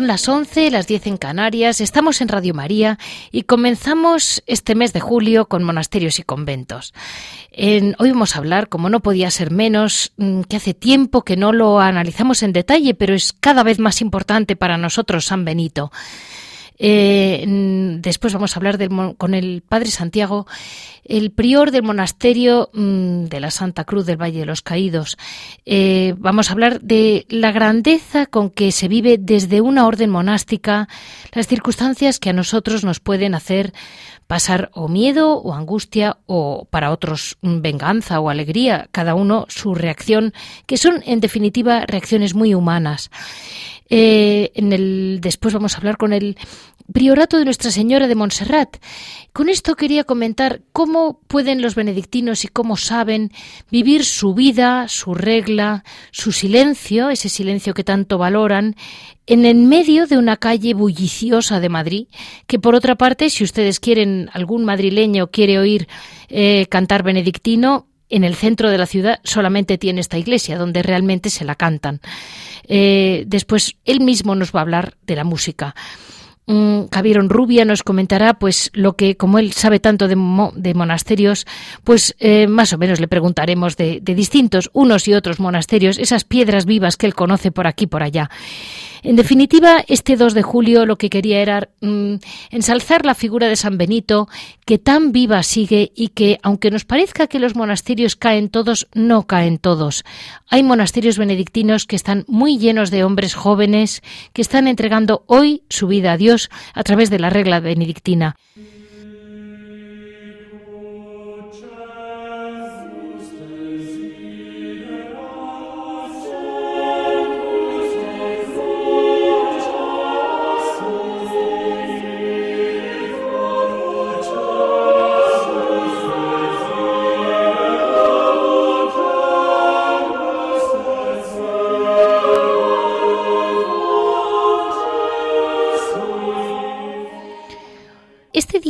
Son las 11, las 10 en Canarias, estamos en Radio María y comenzamos este mes de julio con monasterios y conventos. hoy vamos a hablar, como no podía ser menos, mm, que hace tiempo que no lo analizamos en detalle, pero es cada vez más importante para nosotros San Benito. Eh, después vamos a hablar con el Padre Santiago, el prior del monasterio mm, de la Santa Cruz del Valle de los Caídos. Eh, vamos a hablar de la grandeza con que se vive desde una orden monástica, las circunstancias que a nosotros nos pueden hacer pasar o miedo o angustia o para otros mm, venganza o alegría, cada uno su reacción, que son en definitiva reacciones muy humanas. Eh, en el, después vamos a hablar con el priorato de Nuestra Señora de Montserrat. Con esto quería comentar cómo pueden los benedictinos y cómo saben vivir su vida, su regla, su silencio, ese silencio que tanto valoran, en el medio de una calle bulliciosa de Madrid, que por otra parte, si ustedes quieren, algún madrileño quiere oír eh, cantar benedictino, en el centro de la ciudad solamente tiene esta iglesia, donde realmente se la cantan. Eh, después, él mismo nos va a hablar de la música. Javier Rubia nos comentará, pues, lo que, como él sabe tanto de, monasterios, pues, eh, más o menos le preguntaremos de, de, distintos, unos y otros monasterios, esas piedras vivas que él conoce por aquí y por allá. En definitiva, este 2 de julio lo que quería era mm, ensalzar la figura de San Benito, que tan viva sigue y que, aunque nos parezca que los monasterios caen todos, no caen todos. Hay monasterios benedictinos que están muy llenos de hombres jóvenes que están entregando hoy su vida a Dios a través de la regla benedictina.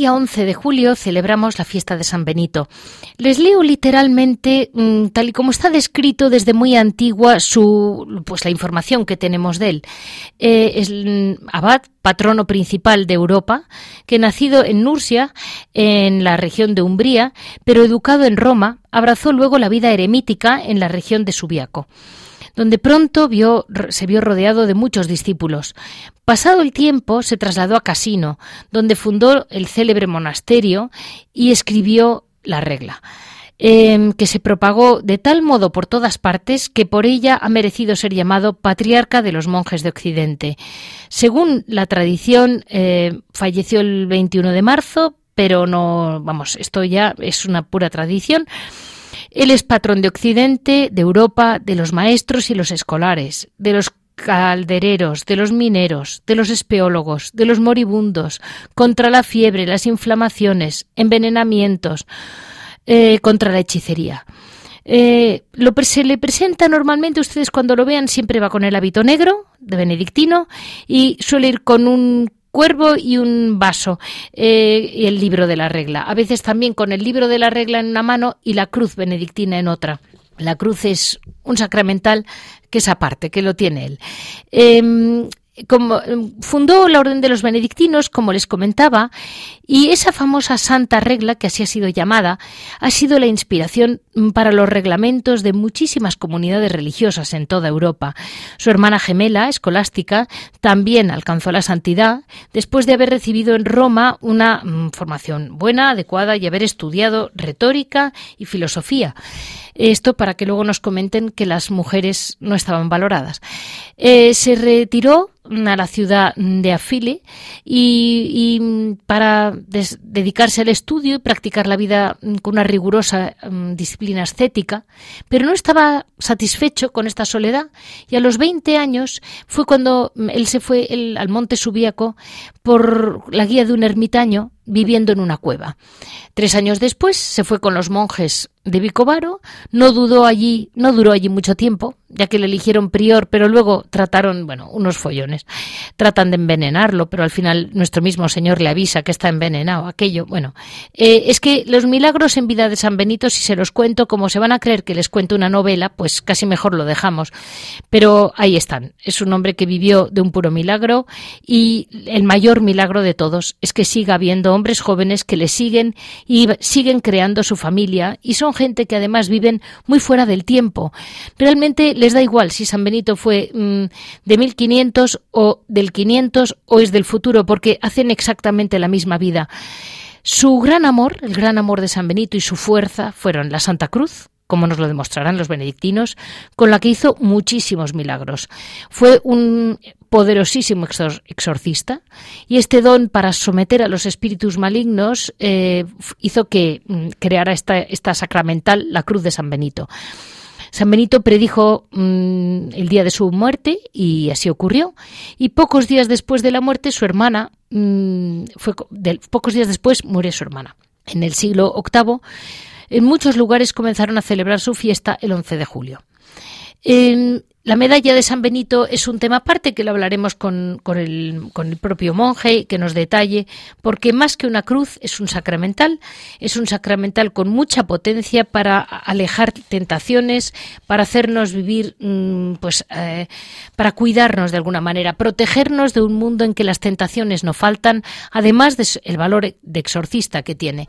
Día 11 de julio celebramos la fiesta de San Benito. Les leo literalmente, mm, tal y como está descrito desde muy antigua, su, pues la información que tenemos de él. Eh, es abad, patrono principal de Europa, que nacido en Nursia, en la región de Umbría, pero educado en Roma, abrazó luego la vida eremítica en la región de Subiaco donde pronto vio, se vio rodeado de muchos discípulos. Pasado el tiempo, se trasladó a Casino, donde fundó el célebre monasterio y escribió la regla. Em, que se propagó de tal modo por todas partes que por ella ha merecido ser llamado patriarca de los monjes de Occidente. Según la tradición, eh, falleció el 21 de marzo, pero no, vamos, esto ya es una pura tradición. Él es patrón de Occidente, de Europa, de los maestros y los escolares, de los caldereros, de los mineros, de los espeólogos, de los moribundos, contra la fiebre, las inflamaciones, envenenamientos, eh, contra la hechicería. Eh, se le presenta normalmente, ustedes cuando lo vean, siempre va con el hábito negro de benedictino y suele ir con un cuervo y un vaso eh, y el libro de la regla. A veces también con el libro de la regla en una mano y la cruz benedictina en otra. La cruz es un sacramental que es aparte, que lo tiene él. Em, como, fundó la Orden de los Benedictinos, como les comentaba, y esa famosa Santa Regla, que así ha sido llamada, ha sido la inspiración para los reglamentos de muchísimas comunidades religiosas en toda Europa. Su hermana gemela, escolástica, también alcanzó la santidad después de haber recibido en Roma una mm, formación buena, adecuada y haber estudiado retórica y filosofía. Esto para que luego nos comenten que las mujeres no estaban valoradas. Eh, se retiró a la ciudad de Afile y, para dedicarse al estudio y practicar la vida con una rigurosa mm, disciplina ascética, pero no estaba satisfecho con esta soledad. Y a los 20 años fue cuando él se fue al monte Subíaco por la guía de un ermitaño viviendo en una cueva. Tres años después se fue con los monjes de Vicovaro, no dudó allí, no duró allí mucho tiempo, ya que le eligieron prior, pero luego trataron, bueno, unos follones. Tratan de envenenarlo, pero al final nuestro mismo Señor le avisa que está envenenado, aquello. Bueno, eh, es que los milagros en vida de San Benito, si se los cuento, como se van a creer que les cuento una novela, pues casi mejor lo dejamos. Pero ahí están. Es un hombre que vivió de un puro milagro y el mayor milagro de todos es que siga habiendo hombres jóvenes que le siguen y siguen creando su familia y son gente que además viven muy fuera del tiempo. Realmente les da igual si San Benito fue mm, de 1500 o del 500 o es del futuro, porque hacen exactamente la misma vida. Su gran amor, el gran amor de San Benito y su fuerza fueron la Santa Cruz, como nos lo demostrarán los benedictinos, con la que hizo muchísimos milagros. Fue un poderosísimo exorcista y este don para someter a los espíritus malignos eh, hizo que mm, creara esta, esta sacramental, la Cruz de San Benito. San Benito predijo mm, el día de su muerte y así ocurrió. Y pocos días después de la muerte, su hermana, mm, fue, pocos días después muere su hermana. En el siglo VIII, en muchos lugares comenzaron a celebrar su fiesta el 11 de julio. La medalla de San Benito es un tema aparte que lo hablaremos con, el, propio monje que nos detalle, porque más que una cruz es un sacramental, es un sacramental con mucha potencia para alejar tentaciones, para hacernos vivir, mm, pues, eh, para cuidarnos de alguna manera, protegernos de un mundo en que las tentaciones no faltan, además del valor de exorcista que tiene.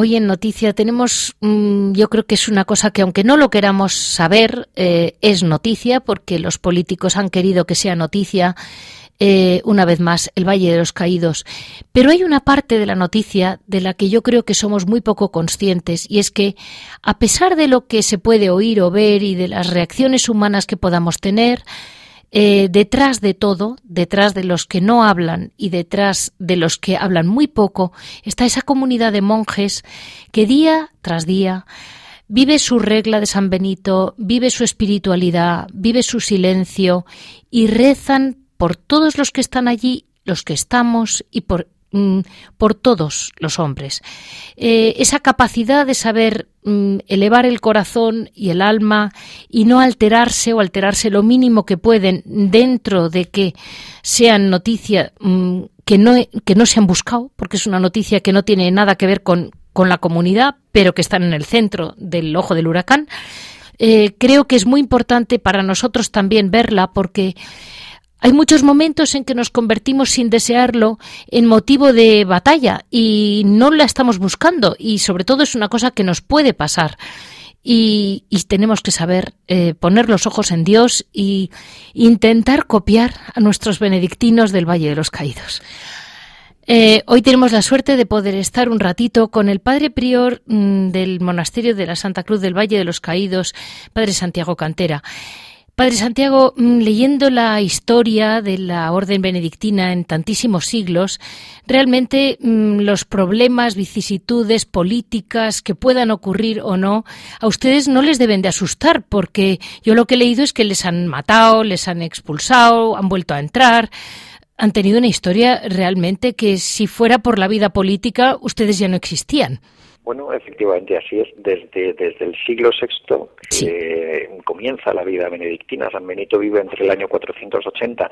Hoy en Noticia tenemos, mm, yo creo que es una cosa que aunque no lo queramos saber, eh, es noticia porque los políticos han querido que sea noticia. Eh, una vez más, el Valle de los Caídos. Pero hay una parte de la noticia de la que yo creo que somos muy poco conscientes y es que, a pesar de lo que se puede oír o ver y de las reacciones humanas que podamos tener, eh, detrás de todo, detrás de los que no hablan y detrás de los que hablan muy poco, está esa comunidad de monjes que día tras día vive su regla de San Benito, vive su espiritualidad, vive su silencio y rezan por todos los que están allí, los que estamos y por Mm, por todos los hombres. Eh, esa capacidad de saber mm, elevar el corazón y el alma y no alterarse o alterarse lo mínimo que pueden dentro de que sean noticias mm, que, no, que no se han buscado, porque es una noticia que no tiene nada que ver con, con la comunidad, pero que están en el centro del ojo del huracán. Eh, creo que es muy importante para nosotros también verla porque hay muchos momentos en que nos convertimos sin desearlo en motivo de batalla y no la estamos buscando y sobre todo es una cosa que nos puede pasar. Y, tenemos que saber eh, poner los ojos en Dios e intentar copiar a nuestros benedictinos del Valle de los Caídos. Eh, hoy tenemos la suerte de poder estar un ratito con el padre prior mm, del monasterio de la Santa Cruz del Valle de los Caídos, padre Santiago Cantera. Padre Santiago, mm, leyendo la historia de la orden benedictina en tantísimos siglos, realmente mm, los problemas, vicisitudes políticas que puedan ocurrir o no, a ustedes no les deben de asustar, porque yo lo que he leído es que les han matado, les han expulsado, han vuelto a entrar han tenido una historia realmente que si fuera por la vida política ustedes ya no existían. Bueno, efectivamente así es. Desde, desde el siglo VI que comienza la vida benedictina. San Benito vive entre el año 480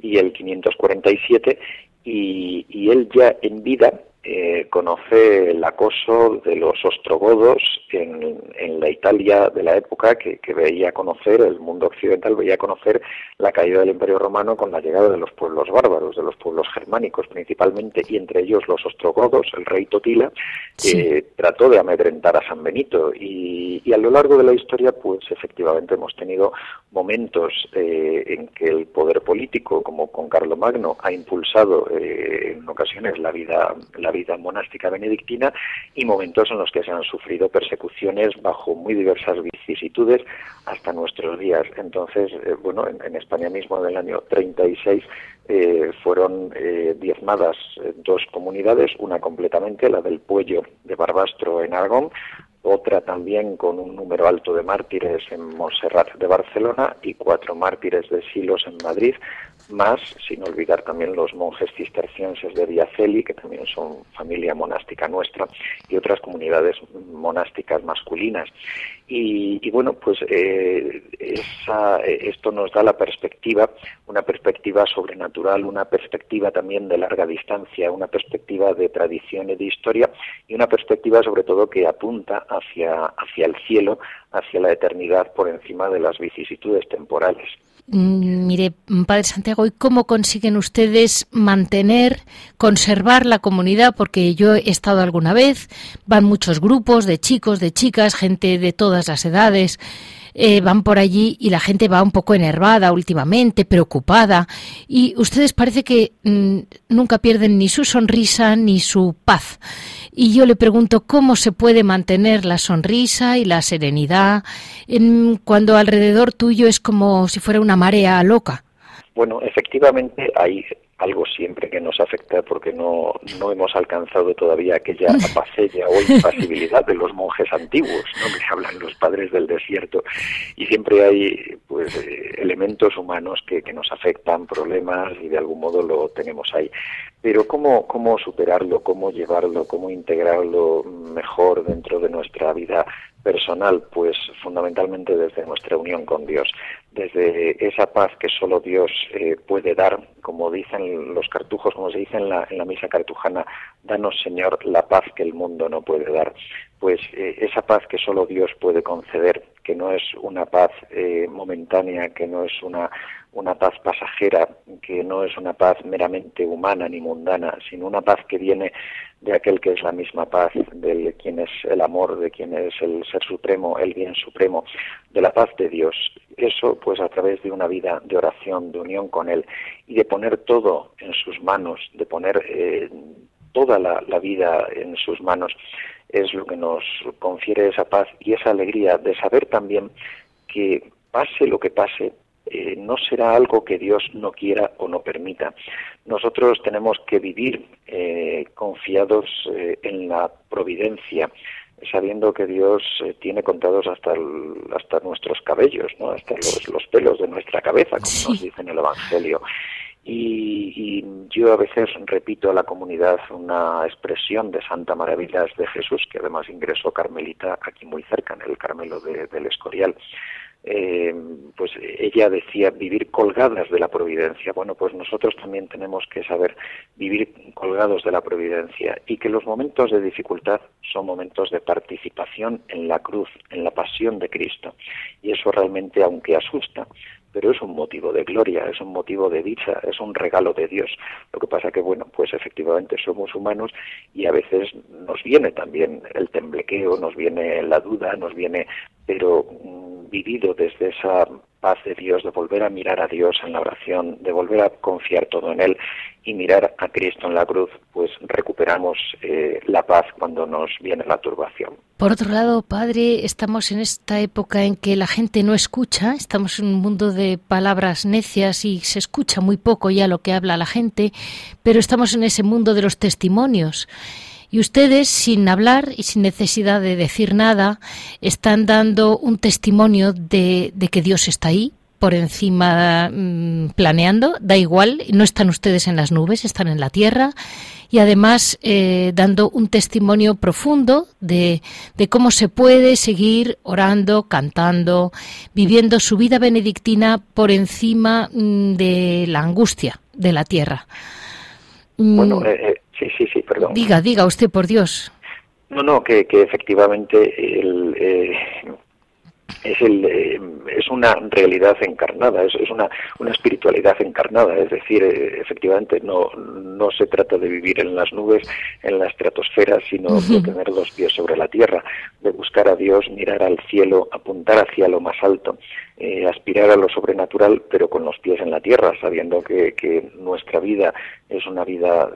y el 547 y, y él ya en vida eh, conoce el acoso de los ostrogodos en, en, la Italia de la época que, que, veía conocer, el mundo occidental veía conocer la caída del Imperio Romano con la llegada de los pueblos bárbaros, de los pueblos germánicos principalmente, y entre ellos los ostrogodos, el rey Totila, que trató de amedrentar a San Benito. Y, y, a lo largo de la historia, pues efectivamente hemos tenido momentos eh, en que el poder político, como con Carlomagno, ha impulsado eh, en ocasiones la vida, la vida monástica benedictina y momentos en los que se han sufrido persecuciones bajo muy diversas vicisitudes hasta nuestros días. Entonces, eh, bueno, en, España mismo en el año 36 eh, fueron eh, diezmadas eh, dos comunidades, una completamente, la del Puello de Barbastro en Aragón, otra también con un número alto de mártires en Montserrat de Barcelona y cuatro mártires de Silos en Madrid, más, sin olvidar también los monjes cistercienses de Diaceli, que también son familia monástica nuestra, y otras comunidades monásticas masculinas. Y, bueno, pues eh, esto nos da la perspectiva, una perspectiva sobrenatural, una perspectiva también de larga distancia, una perspectiva de tradición y de historia, y una perspectiva sobre todo que apunta hacia, hacia el cielo, hacia la eternidad por encima de las vicisitudes temporales. Mm, mire, Padre Santiago, ¿y cómo consiguen ustedes mantener, conservar la comunidad? Porque yo he estado alguna vez, van muchos grupos de chicos, de chicas, gente de todas las edades. Eh, van por allí y la gente va un poco enervada últimamente, preocupada, y ustedes parece que mm, nunca pierden ni su sonrisa ni su paz. Y yo le pregunto cómo se puede mantener la sonrisa y la serenidad en, cuando alrededor tuyo es como si fuera una marea loca. Bueno, efectivamente hay algo siempre que nos afecta porque no, no hemos alcanzado todavía aquella apacella o impasibilidad de los monjes antiguos, ¿no? que hablan los padres del desierto. Y siempre hay pues eh, elementos humanos que, que nos afectan, problemas, y de algún modo lo tenemos ahí. Pero ¿cómo, cómo superarlo, cómo llevarlo, cómo integrarlo mejor dentro de nuestra vida personal? Pues fundamentalmente desde nuestra unión con Dios, desde esa paz que solo Dios eh, puede dar, como dicen los cartujos, como se dice en la, en la misa cartujana, danos Señor la paz que el mundo no puede dar. Pues eh, esa paz que solo Dios puede conceder, que no es una paz eh, momentánea, que no es una, una paz pasajera, que no es una paz meramente humana ni mundana, sino una paz que viene de aquel que es la misma paz, de quien es el amor, de quien es el ser supremo, el bien supremo, de la paz de Dios. Eso pues a través de una vida de oración, de unión con Él y de poner todo en sus manos, de poner eh, toda la, la vida en sus manos, es lo que nos confiere esa paz y esa alegría de saber también que pase lo que pase, eh, no será algo que Dios no quiera o no permita. Nosotros tenemos que vivir eh, confiados eh, en la providencia, sabiendo que Dios tiene contados hasta el, hasta nuestros cabellos, ¿no? hasta los, los, pelos de nuestra cabeza, como sí. nos dice en el Evangelio. Y, y, yo a veces repito a la comunidad una expresión de Santa Maravillas de Jesús, que además ingresó Carmelita aquí muy cerca, en el Carmelo de, del Escorial eh, pues ella decía vivir colgadas de la providencia. Bueno, pues nosotros también tenemos que saber vivir colgados de la providencia y que los momentos de dificultad son momentos de participación en la cruz, en la pasión de Cristo. Y eso realmente, aunque asusta, pero es un motivo de gloria, es un motivo de dicha, es un regalo de Dios. Lo que pasa que, bueno, pues efectivamente somos humanos y a veces nos viene también el temblequeo, nos viene la duda, nos viene, pero mm, vivido desde esa paz de Dios, de volver a mirar a Dios en la oración, de volver a confiar todo en Él y mirar a Cristo en la cruz, pues recuperamos eh, la paz cuando nos viene la turbación. Por otro lado, Padre, estamos en esta época en que la gente no escucha, estamos en un mundo de palabras necias y se escucha muy poco ya lo que habla la gente, pero estamos en ese mundo de los testimonios. Y ustedes, sin hablar y sin necesidad de decir nada, están dando un testimonio de, que Dios está ahí, por encima mm, planeando, da igual, no están ustedes en las nubes, están en la tierra y además eh, dando un testimonio profundo de, de, cómo se puede seguir orando, cantando, viviendo su vida benedictina por encima mm, de la angustia de la tierra. Bueno, mm. eh, eh, Sí, sí, sí, perdón. Diga, diga usted, por Dios. No, no, que, que efectivamente el, eh, es, el, eh, es una realidad encarnada, es, es una, una espiritualidad encarnada, es decir, eh, efectivamente no, no se trata de vivir en las nubes, en la estratosfera, sino de tener los pies sobre la tierra, de buscar a Dios, mirar al cielo, apuntar hacia lo más alto, eh, aspirar a lo sobrenatural, pero con los pies en la tierra, sabiendo que, que nuestra vida es una vida,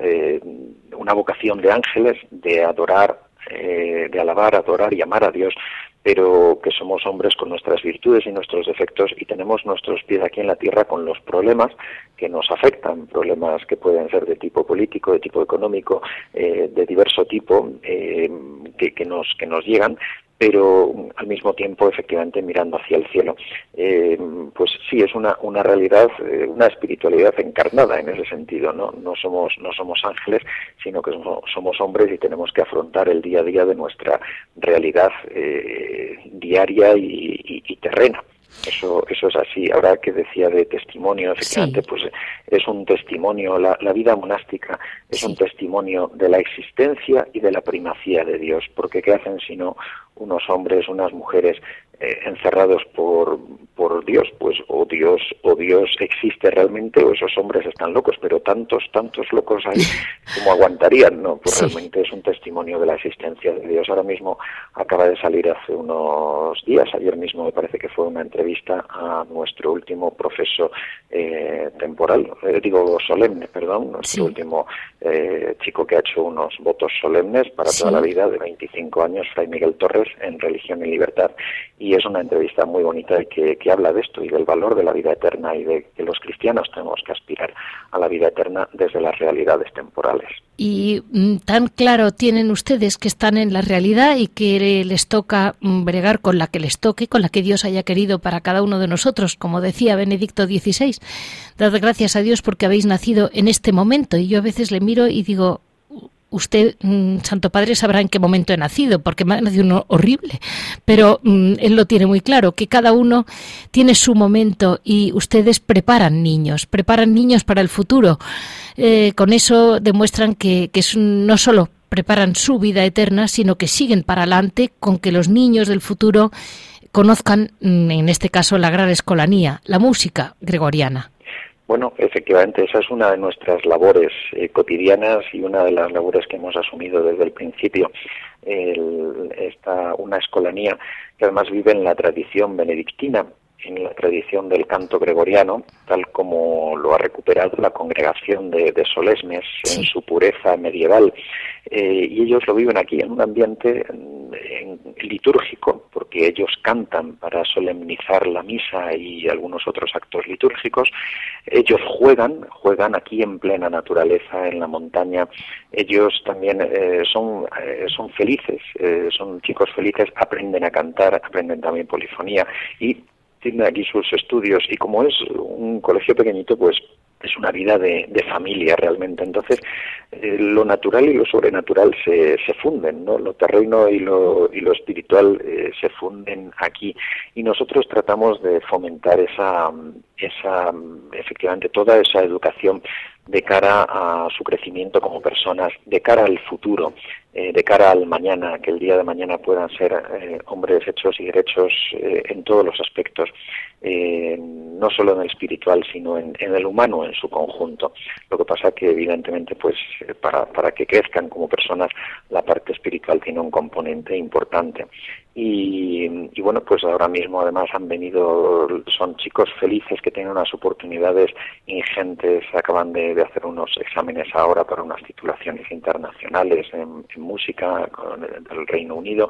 una vocación de ángeles, de adorar, de alabar, adorar y amar a Dios, pero que somos hombres con nuestras virtudes y nuestros defectos y tenemos nuestros pies aquí en la tierra con los problemas que nos afectan, problemas que pueden ser de tipo político, de tipo económico, eh, de diverso tipo, eh, que, que, nos, que nos llegan, pero al mismo tiempo efectivamente mirando hacia el cielo. Eh, pues sí, es una, una realidad, eh, una espiritualidad encarnada en ese sentido, ¿no? No somos, no somos ángeles, sino que somos, hombres y tenemos que afrontar el día a día de nuestra realidad eh, diaria y terrena. Eso, eso es así. Ahora que decía de testimonio, efectivamente, pues es un testimonio, la, la vida monástica es un testimonio de la existencia y de la primacía de Dios, porque ¿qué hacen sino unos hombres, unas mujeres eh, encerrados por, por Dios, pues o Dios o Dios existe realmente o esos hombres están locos, pero tantos, tantos locos hay como aguantarían, ¿no? Pues realmente es un testimonio de la existencia de Dios. Ahora mismo acaba de salir hace unos días, ayer mismo me parece que fue una entrevista a nuestro último profeso eh, temporal, eh, digo solemne, perdón, nuestro último chico que ha hecho unos votos solemnes para toda la vida de 25 años, Fray Miguel Torres, en Religión y Libertad. Y es una entrevista muy bonita que, que habla de esto y del valor de la vida eterna y de que los cristianos tenemos que aspirar a la vida eterna desde las realidades temporales. Y mm, tan claro tienen ustedes que están en la realidad y que les toca mm, bregar con la que les toque, con la que Dios haya querido para cada uno de nosotros, como decía Benedicto XVI. Dad gracias a Dios porque habéis nacido en este momento. Y yo a veces le miro y digo, usted, mm, Santo Padre, sabrá en qué momento he nacido, porque me ha nacido uno horrible, pero mm, él lo tiene muy claro, que cada uno tiene su momento y ustedes preparan niños, preparan niños para el futuro. Eh, con eso demuestran que, que no solo preparan su vida eterna, sino que siguen para adelante con que los niños del futuro conozcan, mm, en este caso, la gran escolanía, la música gregoriana. Bueno, efectivamente, esa es una de nuestras labores eh, cotidianas y una de las labores que hemos asumido desde el principio. El, esta, una escolanía que además vive en la tradición benedictina, en la tradición del canto gregoriano, tal como lo ha recuperado la congregación de, Solesmes en su pureza medieval. Eh, y ellos lo viven aquí en un ambiente litúrgico, porque ellos cantan para solemnizar la misa y algunos otros actos litúrgicos. Ellos juegan, juegan aquí en plena naturaleza, en la montaña. Ellos también eh, son, eh, son felices, son chicos felices, aprenden a cantar, aprenden también polifonía y tiene aquí sus estudios y como es un colegio pequeñito, pues es una vida de, familia realmente. Entonces, eh, lo natural y lo sobrenatural se, se funden, ¿no? Lo terreno y lo, y lo espiritual eh, se funden aquí. Y nosotros tratamos de fomentar esa, esa, efectivamente, toda esa educación de cara a su crecimiento como personas, de cara al futuro. eh, de cara al mañana, que el día de mañana puedan ser eh, hombres hechos y derechos eh, en todos los aspectos, no solo en el espiritual, sino en, el humano en su conjunto. Lo que pasa que evidentemente, pues, para, para que crezcan como personas, la parte espiritual tiene un componente importante. Y, bueno, pues ahora mismo además han venido, son chicos felices que tienen unas oportunidades ingentes, acaban de, hacer unos exámenes ahora para unas titulaciones internacionales en, música con el, Reino Unido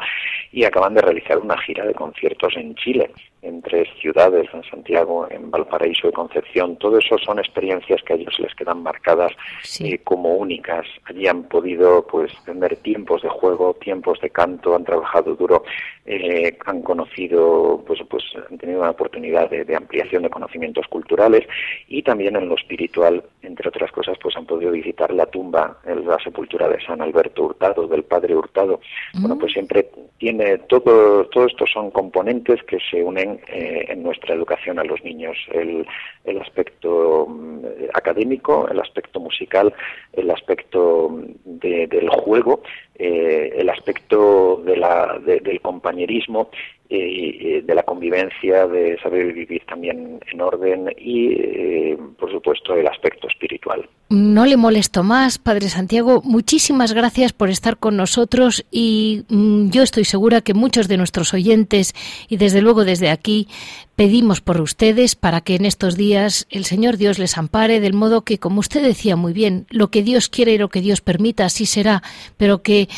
y acaban de realizar una gira de conciertos en Chile en tres ciudades, en Santiago, en Valparaíso y Concepción. Todo eso son experiencias que a ellos les quedan marcadas eh, como únicas. Allí han podido pues tener tiempos de juego, tiempos de canto, han trabajado duro, eh, han conocido, pues, pues han tenido una oportunidad de, ampliación de conocimientos culturales y también en lo espiritual, entre otras cosas, pues han podido visitar la tumba, la sepultura de San Alberto Hurtado, del Padre Hurtado. Bueno, mm. pues siempre tiene todo, todo esto son componentes que se unen eh, en nuestra educación a los niños. El, el aspecto mm, académico, el aspecto musical, el aspecto mm, del juego, eh, el aspecto del compañerismo eh, de la convivencia, de saber vivir también en orden y, eh, por supuesto, el aspecto espiritual. No le molesto más, Padre Santiago. Muchísimas gracias por estar con nosotros y mm, yo estoy segura que muchos de nuestros oyentes y desde luego desde aquí pedimos por ustedes para que en estos días el Señor Dios les ampare del modo que, como usted decía muy bien, lo que Dios quiere y lo que Dios permita, así será, pero que,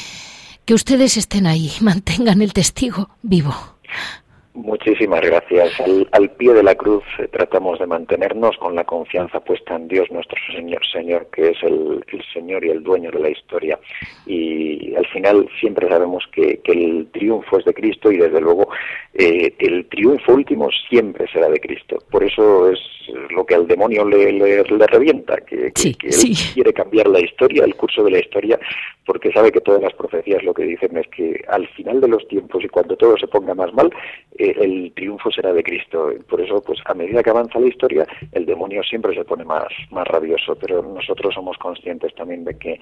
que ustedes estén ahí, mantengan el testigo vivo. Muchísimas gracias. Al, pie de la cruz eh, tratamos de mantenernos con la confianza puesta en Dios nuestro Señor, Señor que es el, Señor y el dueño de la historia. Y al final siempre sabemos que, el triunfo es de Cristo y desde luego eh, el triunfo último siempre será de Cristo. Por eso es lo que al demonio le, le, revienta, que, él quiere cambiar la historia, el curso de la historia, porque sabe que todas las profecías lo que dicen es que al final de los tiempos y cuando todo se ponga más mal, eh, el triunfo será de Cristo. Por eso, pues a medida que avanza la historia, el demonio siempre se pone más, más rabioso, pero nosotros somos conscientes también de que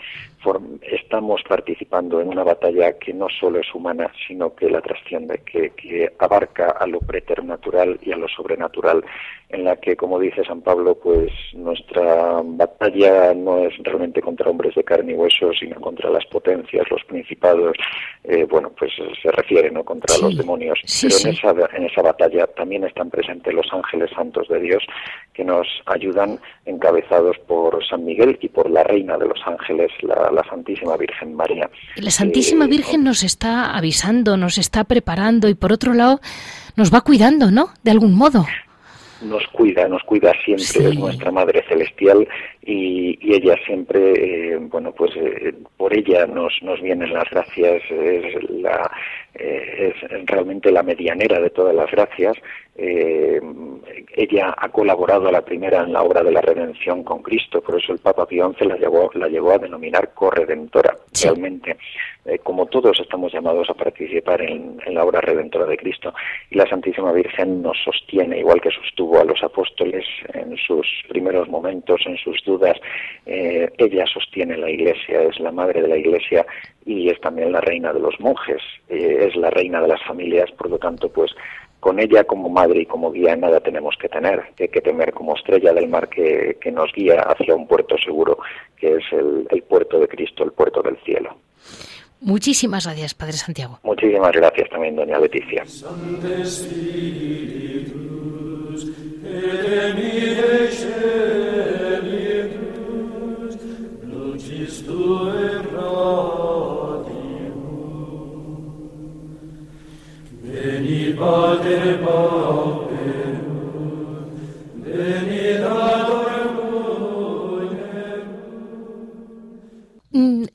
estamos participando en una batalla que no solo es humana, sino que la trasciende, que, que abarca a lo preternatural y a lo sobrenatural, en la que, como dice San Pablo, pues nuestra batalla no es realmente contra hombres de carne y hueso, sino contra las potencias, los principados, eh, bueno, pues se refiere, ¿no?, contra los demonios. Pero En, esa, en esa batalla también están presentes los ángeles santos de Dios que nos ayudan encabezados por San Miguel y por la reina de los ángeles, la, Santísima Virgen María. La Santísima eh, Virgen nos está avisando, nos está preparando y por otro lado nos va cuidando, ¿no? De algún modo nos cuida, nos cuida siempre, es nuestra Madre Celestial y, ella siempre, eh, bueno, pues eh, por ella nos, nos vienen las gracias, es, la, eh, es realmente la medianera de todas las gracias. ella ha colaborado a la primera en la obra de la redención con Cristo, por eso el Papa Pío XI la llevó, la llevó a denominar corredentora, realmente. Eh, como todos estamos llamados a participar en, la obra redentora de Cristo. Y la Santísima Virgen nos sostiene, igual que sostuvo a los apóstoles en sus primeros momentos, en sus dudas. Eh, ella sostiene la Iglesia, es la madre de la Iglesia y es también la reina de los monjes, eh, es la reina de las familias, por lo tanto, pues con ella como madre y como guía nada tenemos que tener, que, que temer como estrella del mar que, nos guía hacia un puerto seguro, que es el puerto de Cristo, el puerto del cielo. Muchísimas gracias, Padre Santiago. Muchísimas gracias también, doña Leticia.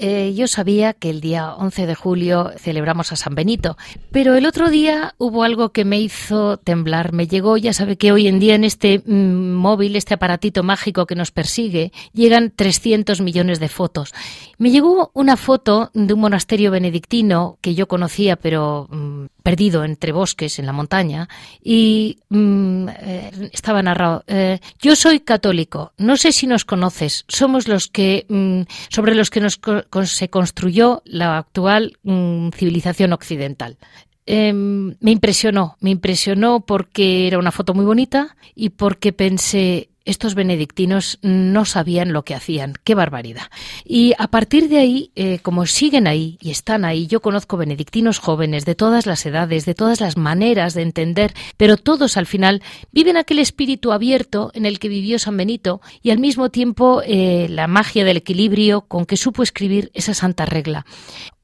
Eh, yo sabía que el día 11 de julio celebramos a San Benito, pero el otro día hubo algo que me hizo temblar. Me llegó, ya sabe que hoy en día en este mm, móvil, este aparatito mágico que nos persigue, llegan 300 millones de fotos. Me llegó una foto de un monasterio benedictino que yo conocía, pero mm, perdido entre bosques en la montaña y mm, eh, estaba narrado eh, yo soy católico no sé si nos conoces somos los que mm, sobre los que nos se construyó la actual civilización occidental em, me impresionó, me impresionó porque era una foto muy bonita y porque pensé, estos benedictinos no sabían lo que hacían. ¡Qué barbaridad! Y a partir de ahí, eh, como siguen ahí y están ahí, yo conozco benedictinos jóvenes de todas las edades, de todas las maneras de entender, pero todos al final viven aquel espíritu abierto en el que vivió San Benito y al mismo tiempo eh, la magia del equilibrio con que supo escribir esa santa regla.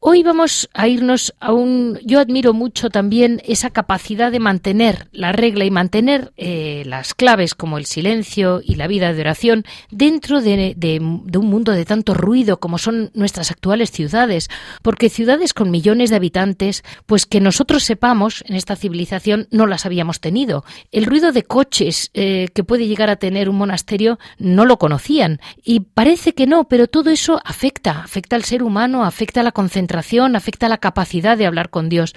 Hoy vamos a irnos a un... Yo admiro mucho también esa capacidad de mantener la regla y mantener eh, las claves como el silencio y la vida de oración dentro de, un mundo de tanto ruido como son nuestras actuales ciudades. Porque ciudades con millones de habitantes, pues que nosotros sepamos en esta civilización no las habíamos tenido. El ruido de coches eh, que puede llegar a tener un monasterio no lo conocían. Y parece que no, pero todo eso afecta, afecta al ser humano, afecta a la concentración afecta la capacidad de hablar con Dios.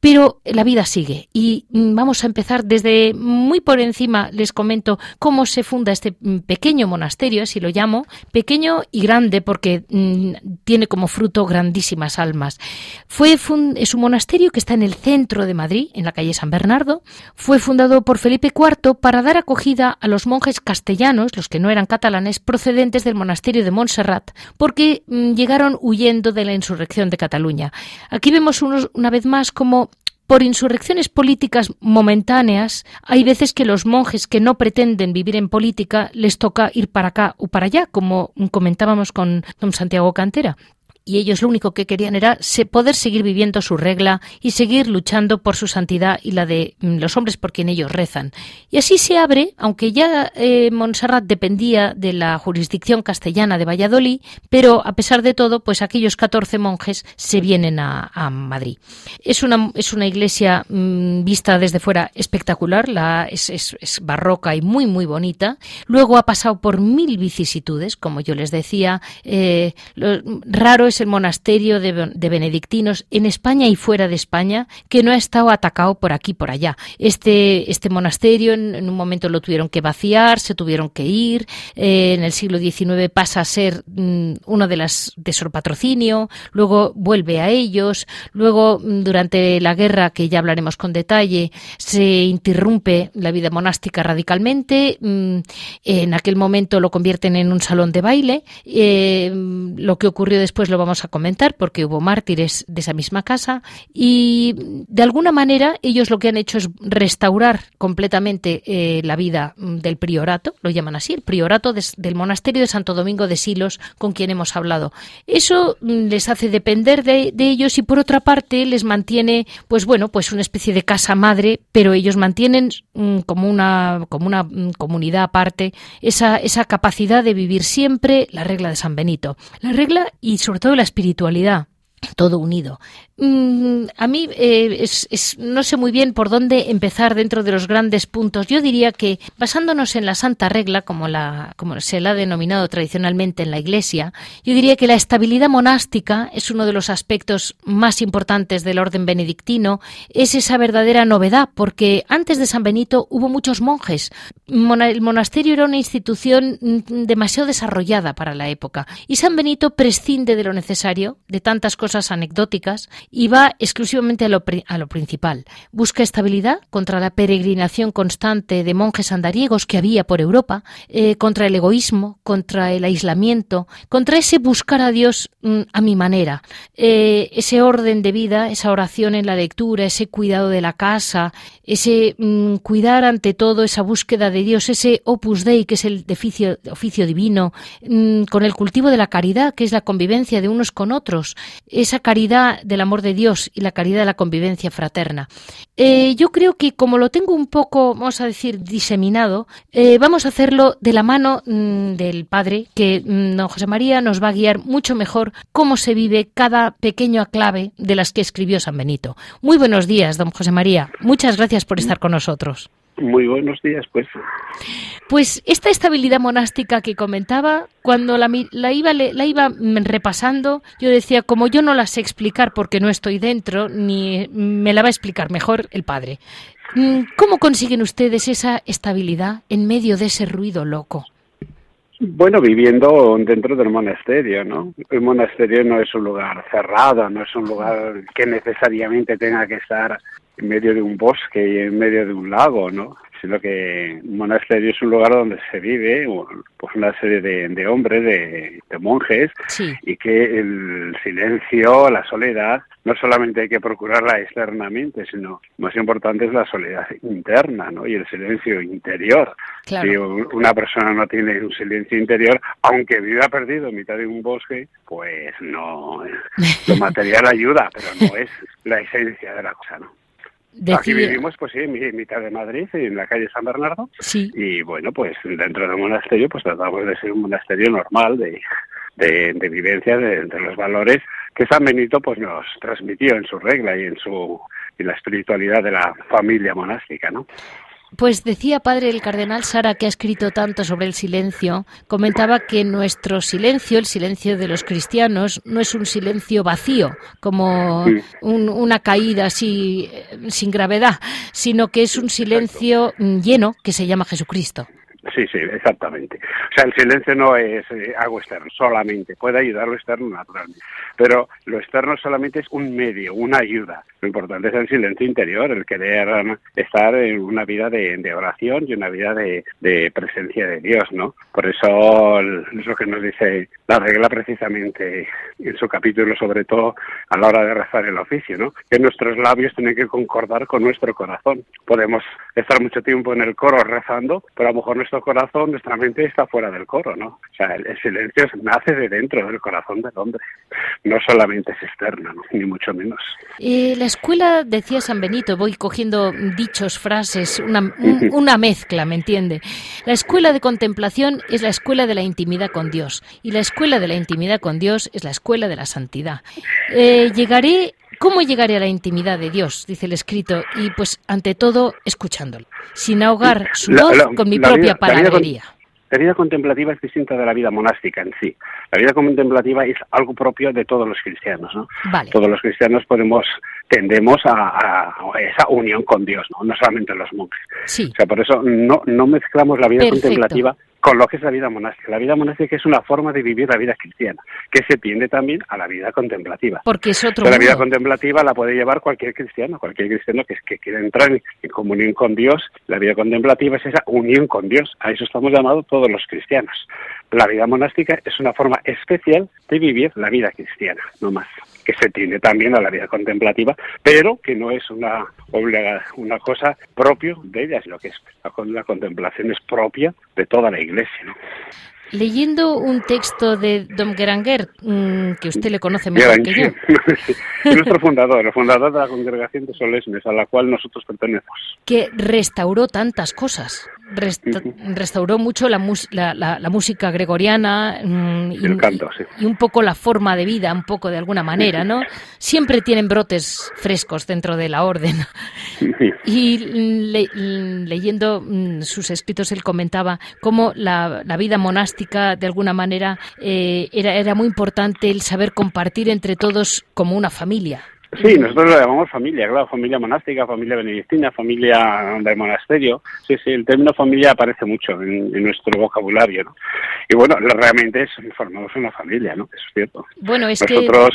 Pero la vida sigue y mm, vamos a empezar desde muy por encima. Les comento cómo se funda este mm, pequeño monasterio, así lo llamo, pequeño y grande porque mm, tiene como fruto grandísimas almas. Fue es un monasterio que está en el centro de Madrid, en la calle San Bernardo. Fue fundado por Felipe IV para dar acogida a los monjes castellanos, los que no eran catalanes, procedentes del monasterio de Montserrat, porque llegaron huyendo de la insurrección de Cataluña. Aquí vemos una vez más cómo por insurrecciones políticas momentáneas, hay veces que los monjes que no pretenden vivir en política les toca ir para acá o para allá, como comentábamos con don Santiago Cantera y ellos lo único que querían era poder seguir viviendo su regla y seguir luchando por su santidad y la de mm, los hombres por quien ellos rezan. Y así se abre, aunque ya eh, dependía de la jurisdicción castellana de Valladolid, pero a pesar de todo, pues aquellos 14 monjes se vienen a, Madrid. Es una, es una iglesia mm, vista desde fuera espectacular, la, es, es, barroca y muy, muy bonita. Luego ha pasado por mil vicisitudes, como yo les decía, eh, raro es el monasterio de, benedictinos en España y fuera de España que no ha estado atacado por aquí por allá. Este, este monasterio en, un momento lo tuvieron que vaciar, se tuvieron que ir. Eh, en el siglo XIX pasa a ser mm, uno de las de su patrocinio, luego vuelve a ellos, luego mm, durante la guerra, que ya hablaremos con detalle, se interrumpe la vida monástica radicalmente. Mm, en aquel momento lo convierten en un salón de baile. Eh, lo que ocurrió después lo vamos a comentar porque hubo mártires de esa misma casa y de alguna manera ellos lo que han hecho es restaurar completamente eh, la vida mm, del priorato, lo llaman así, el priorato del monasterio de Santo Domingo de Silos con quien hemos hablado. Eso mm, les hace depender de, ellos y por otra parte les mantiene, pues bueno, pues una especie de casa madre, pero ellos mantienen mm, como una, como una comunidad aparte esa, esa capacidad de vivir siempre la regla de San Benito. La regla y sobre todo la espiritualidad todo unido. Mm, a mí eh, no sé muy bien por dónde empezar dentro de los grandes puntos. Yo diría que basándonos en la Santa Regla, como, la, como se la ha denominado tradicionalmente en la Iglesia, yo diría que la estabilidad monástica es uno de los aspectos más importantes del orden benedictino. Es esa verdadera novedad, porque antes de San Benito hubo muchos monjes. El monasterio era una institución mm, demasiado desarrollada para la época y San Benito prescinde de lo necesario, de tantas cosas anecdóticas, y va exclusivamente a lo, a lo principal. Busca estabilidad contra la peregrinación constante de monjes andariegos que había por Europa, eh, contra el egoísmo, contra el aislamiento, contra ese buscar a Dios mm, a mi manera, eh, ese orden de vida, esa oración en la lectura, ese cuidado de la casa, ese mm, cuidar ante todo, esa búsqueda de Dios, ese opus dei que es el oficio, oficio divino, mm, con el cultivo de la caridad, que es la convivencia de unos con otros, esa caridad del amor de Dios y la caridad de la convivencia fraterna. Eh, yo creo que como lo tengo un poco, vamos a decir, diseminado, eh, vamos a hacerlo de la mano mm, del Padre, que mm, don José María nos va a guiar mucho mejor cómo se vive cada pequeño clave de las que escribió San Benito. Muy buenos días, don José María. Muchas gracias por estar con nosotros. Muy buenos días, pues. Pues esta estabilidad monástica que comentaba, cuando la, la, iba, la iba repasando, yo decía, como yo no la sé explicar porque no estoy dentro, ni me la va a explicar mejor el padre. Mm, ¿Cómo consiguen ustedes esa estabilidad en medio de ese ruido loco? Bueno, viviendo dentro del monasterio, ¿no? El monasterio no es un lugar cerrado, no es un lugar que necesariamente tenga que estar en medio de un bosque y en medio de un lago, ¿no? sino que un monasterio es un lugar donde se vive pues una serie de, hombres, de, monjes, y que el silencio, la soledad, no solamente hay que procurarla externamente, sino más importante es la soledad interna, ¿no? Y el silencio interior. Si una persona no tiene un silencio interior, aunque viva perdido en mitad de un bosque, pues no, lo material ayuda, pero no es la esencia de la cosa, ¿no? Aquí vivimos, pues sí, en mitad de Madrid, en la calle San Bernardo. Sí. Y bueno, pues dentro del monasterio, pues tratamos de ser un monasterio normal, de, de, vivencia, de, los valores que San Benito pues nos transmitió en su regla y en su en la espiritualidad de la familia monástica, ¿no? Pues decía padre el cardenal Sara, que ha escrito tanto sobre el silencio, comentaba que nuestro silencio, el silencio de los cristianos, no es un silencio vacío, como una caída así eh, sin gravedad, sino que es un silencio lleno que se llama Jesucristo. Sí, sí, exactamente. O sea, el silencio no es eh, algo externo solamente, puede ayudar lo externo naturalmente, pero lo externo solamente es un medio, una ayuda. Lo importante es el silencio interior, el querer estar en una vida de, oración y una vida de, presencia de Dios, ¿no? Por eso es lo que nos dice la regla precisamente en su capítulo, sobre todo a la hora de rezar el oficio, ¿no? Que nuestros labios tienen que concordar con nuestro corazón. Podemos estar mucho tiempo en el coro rezando, pero a lo mejor nuestro corazón, nuestra mente está fuera del coro, ¿no? O sea, el, silencio nace de dentro del corazón del hombre, no solamente es externo, ni mucho menos. Eh, la escuela, decía San Benito, voy cogiendo dichos, frases, una, una mezcla, ¿me entiende? La escuela de contemplación es la escuela de la intimidad con Dios y la escuela de la intimidad con Dios es la escuela de la santidad. Eh, llegaré ¿Cómo llegaré a la intimidad de Dios? Dice el escrito, y pues ante todo escuchándolo, sin ahogar su voz con mi propia palabrería. La vida contemplativa es distinta de la vida monástica en sí. La vida contemplativa es algo propio de todos los cristianos, ¿no? Todos los cristianos podemos tendemos a, esa unión con Dios, ¿no? No solamente los monjes. Sí. O sea, por eso no, no mezclamos la vida contemplativa con lo que es la vida monástica. La vida monástica es una forma de vivir la vida cristiana, que se tiende también a la vida contemplativa. Porque es otro La vida contemplativa la puede llevar cualquier cristiano, cualquier cristiano que, que quiera entrar en, comunión con Dios. La vida contemplativa es esa unión con Dios. A eso estamos llamados todos los cristianos. La vida monástica es una forma especial de vivir la vida cristiana, no más que se tiende también a la vida contemplativa, pero que no es una una cosa propio de ella, sino que es la, contemplación es propia de toda la Iglesia. Leyendo un texto de Dom Geranger, mm, que usted le conoce mejor que yo. nuestro fundador, el fundador de la Congregación de Solesmes, a la cual nosotros pertenecemos. Que restauró tantas cosas restauró mucho la, la, música gregoriana mm, y, un poco la forma de vida, un poco de alguna manera, ¿no? Siempre tienen brotes frescos dentro de la orden. Y leyendo mm, sus escritos, él comentaba cómo la, vida monástica, de alguna manera, eh, era, era muy importante el saber compartir entre todos como una familia. Sí, nosotros lo llamamos familia, claro, familia monástica, familia benedictina, familia del monasterio. Sí, sí, el término familia aparece mucho en, nuestro vocabulario, ¿no? Y bueno, realmente es, formamos una familia, ¿no? Eso es cierto. Bueno, es nosotros,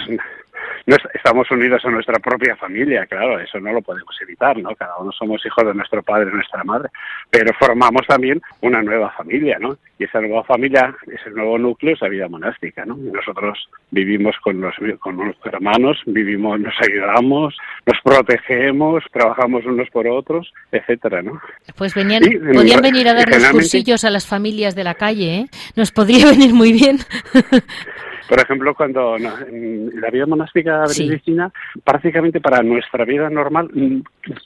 no estamos unidos a nuestra propia familia, claro, eso no lo podemos evitar, ¿no? Cada uno somos hijos de nuestro padre y nuestra madre, pero formamos también una nueva familia, ¿no? Y esa nueva familia, ese nuevo núcleo es la vida monástica, ¿no? nosotros vivimos con, los, con nuestros hermanos, vivimos, nos ayudamos, nos protegemos, trabajamos unos por otros, etcétera, ¿no? Pues venían, podían venir a darnos cursillos a las familias de la calle, ¿eh? Nos podría venir muy bien. Por ejemplo, cuando la vida monástica benedictina, prácticamente para nuestra vida normal,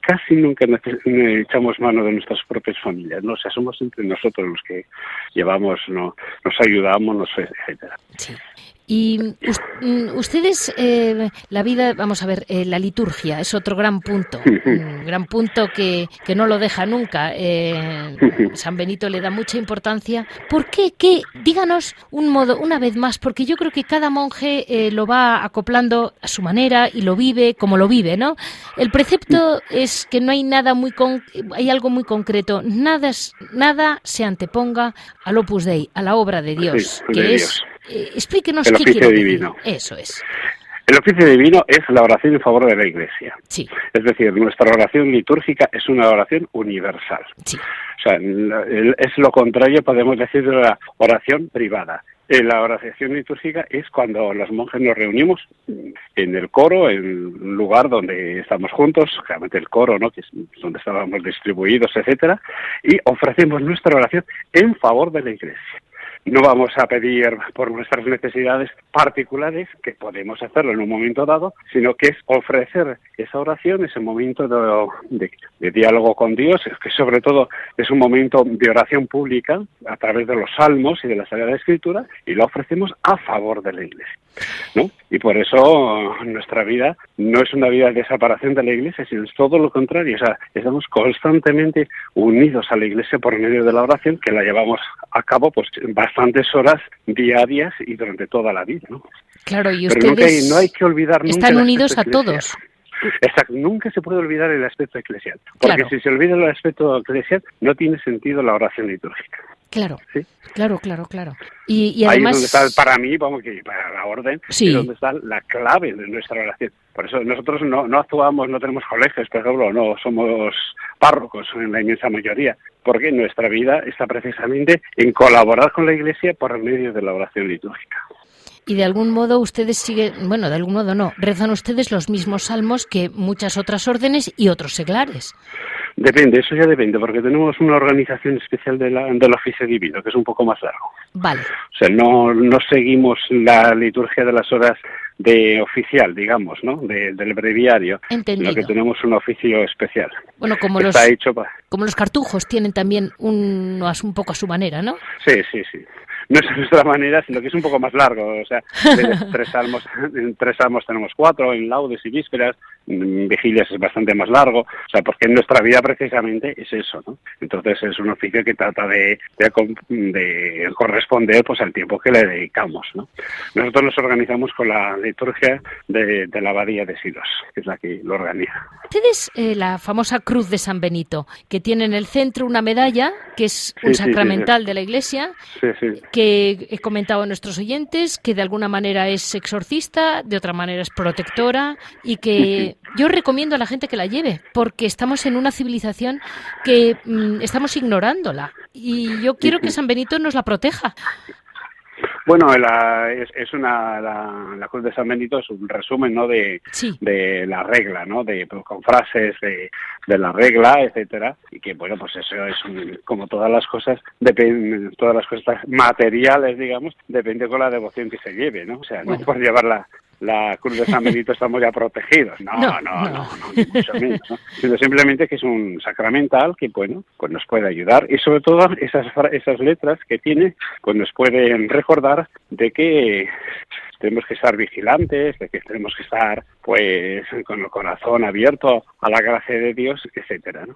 casi nunca echamos mano de nuestras propias familias, ¿no? O sea, somos entre nosotros los que llevamos, ¿no? Nos ayudamos, nos, etcétera. Sí. Y mm, ustedes, eh, la vida, vamos a ver, eh, la liturgia es otro gran punto, un gran punto que, que no lo deja nunca. Eh, San Benito le da mucha importancia. ¿Por qué? ¿Qué? Díganos un modo, una vez más, porque yo creo que cada monje lo va acoplando a su manera y lo vive como lo vive, ¿no? El precepto es que no hay nada muy, con, hay algo muy concreto, nada, nada se anteponga al Opus Dei, a la obra de Dios, que es eh, explíquenos el oficio divino. Eso es. El oficio divino es la oración en favor de la Iglesia. Sí. Es decir, nuestra oración litúrgica es una oración universal. Sí. O sea, es lo contrario, podemos decir, de la oración privada. Eh, la oración litúrgica es cuando los monjes nos reunimos en el coro, en un lugar donde estamos juntos, realmente el coro, ¿no? que es donde estábamos distribuidos, etcétera, y ofrecemos nuestra oración en favor de la Iglesia no vamos a pedir por nuestras necesidades particulares, que podemos hacerlo en un momento dado, sino que es ofrecer esa oración, ese momento de, diálogo con Dios, que sobre todo es un momento de oración pública a través de los salmos y de la Sagrada Escritura, y lo ofrecemos a favor de la Iglesia. ¿No? Y por eso nuestra vida no es una vida de separación de la Iglesia, sino es todo lo contrario. O sea, estamos constantemente unidos a la Iglesia por medio de la oración, que la llevamos a cabo pues bastantes horas diarias y durante toda la vida. ¿no? Claro, y ustedes no hay que olvidar están unidos a todos. Exacto, nunca se puede olvidar el aspecto eclesial, porque si se olvida el aspecto eclesial no tiene sentido la oración litúrgica. Claro, claro, claro, claro. Y, además... Ahí es donde está, para mí, vamos, que para la orden, es donde está la clave de nuestra oración. Por eso nosotros no, no actuamos, no tenemos colegios, por ejemplo, no somos párrocos en la inmensa mayoría, porque nuestra vida está precisamente en colaborar con la Iglesia por medio de la oración litúrgica. Y de algún modo ustedes siguen, bueno, de algún modo no, rezan ustedes los mismos salmos que muchas otras órdenes y otros seglares. Depende, eso ya depende, porque tenemos una organización especial de la, del oficio divino, que es un poco más largo. Vale. O sea, no, no seguimos la liturgia de las horas de oficial, digamos, ¿no? del breviario, Entendido. sino que tenemos un oficio especial. Bueno, como los, como los cartujos tienen también un, un poco a su manera, ¿no? Sí, sí, sí no es a nuestra manera, sino que es un poco más largo. O sea, tres salmos, en tres salmos tenemos cuatro, en laudes y vísperas, en vigilias es bastante más largo. O sea, porque en nuestra vida precisamente es eso, ¿no? Entonces es un oficio que trata de, de, corresponder pues al tiempo que le dedicamos, ¿no? Nosotros nos organizamos con la liturgia de, la abadía de Silos, que es la que lo organiza. Ustedes, eh, la famosa cruz de San Benito, que tiene en el centro una medalla, que es un sacramental de la iglesia, que que he comentado a nuestros oyentes, que de alguna manera es exorcista, de otra manera es protectora y que yo recomiendo a la gente que la lleve, porque estamos en una civilización que mm, estamos ignorándola y yo quiero que San Benito nos la proteja. Bueno, la, es, una la, Cruz de San Benito es un resumen, ¿no? De, de la regla, ¿no? De pues, con frases de, de, la regla, etcétera, y que bueno, pues eso es como todas las cosas, depende, todas las cosas materiales, digamos, depende con la devoción que se lleve, ¿no? O sea, no por llevarla la Cruz de San Benito estamos ya protegidos. No, no, no, no, ni mucho menos. Sino simplemente que es un sacramental que, bueno, pues nos puede ayudar y sobre todo esas, esas letras que tiene, pues nos pueden recordar de que tenemos que estar vigilantes, de que tenemos que estar pues con el corazón abierto a la gracia de Dios, etcétera, ¿no?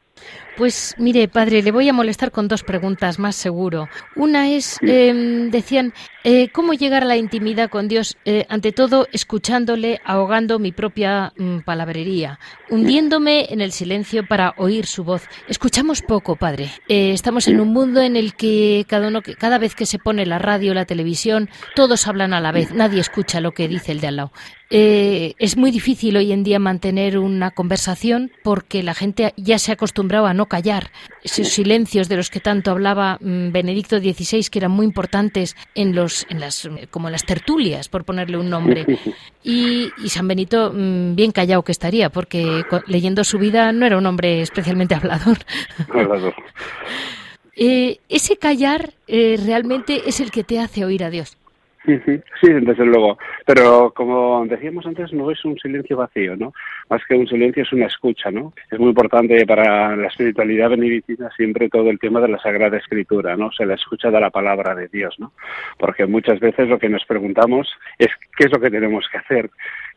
Pues mire, padre, le voy a molestar con dos preguntas más seguro. Una es, em, decían, eh, ¿cómo llegar a la intimidad con Dios? Eh, ante todo, escuchándole, ahogando mi propia mm, palabrería, hundiéndome en el silencio para oír su voz. Escuchamos poco, padre. Eh, estamos en un mundo en el que cada uno, cada vez que se pone la radio la televisión, todos hablan a la vez, nadie escucha lo que dice el de al lado. Eh, es muy difícil hoy en día mantener una conversación porque la gente ya se ha acostumbrado a no callar. Esos silencios de los que tanto hablaba mm, Benedicto XVI, que eran muy importantes en los, en las, como las tertulias, por ponerle un nombre. Y, San Benito, mm, bien callado que estaría, porque leyendo su vida no era un hombre especialmente hablador. Eh, ese callar eh, realmente es el que te hace oír a Dios. Sí, desde luego. Pero como decíamos antes, no es un silencio vacío, ¿no? Más que un silencio es una escucha, ¿no? Es muy importante para la espiritualidad benedictina siempre todo el tema de la Sagrada Escritura, ¿no? Se la escucha de la palabra de Dios, ¿no? Porque muchas veces lo que nos preguntamos es qué es lo que tenemos que hacer,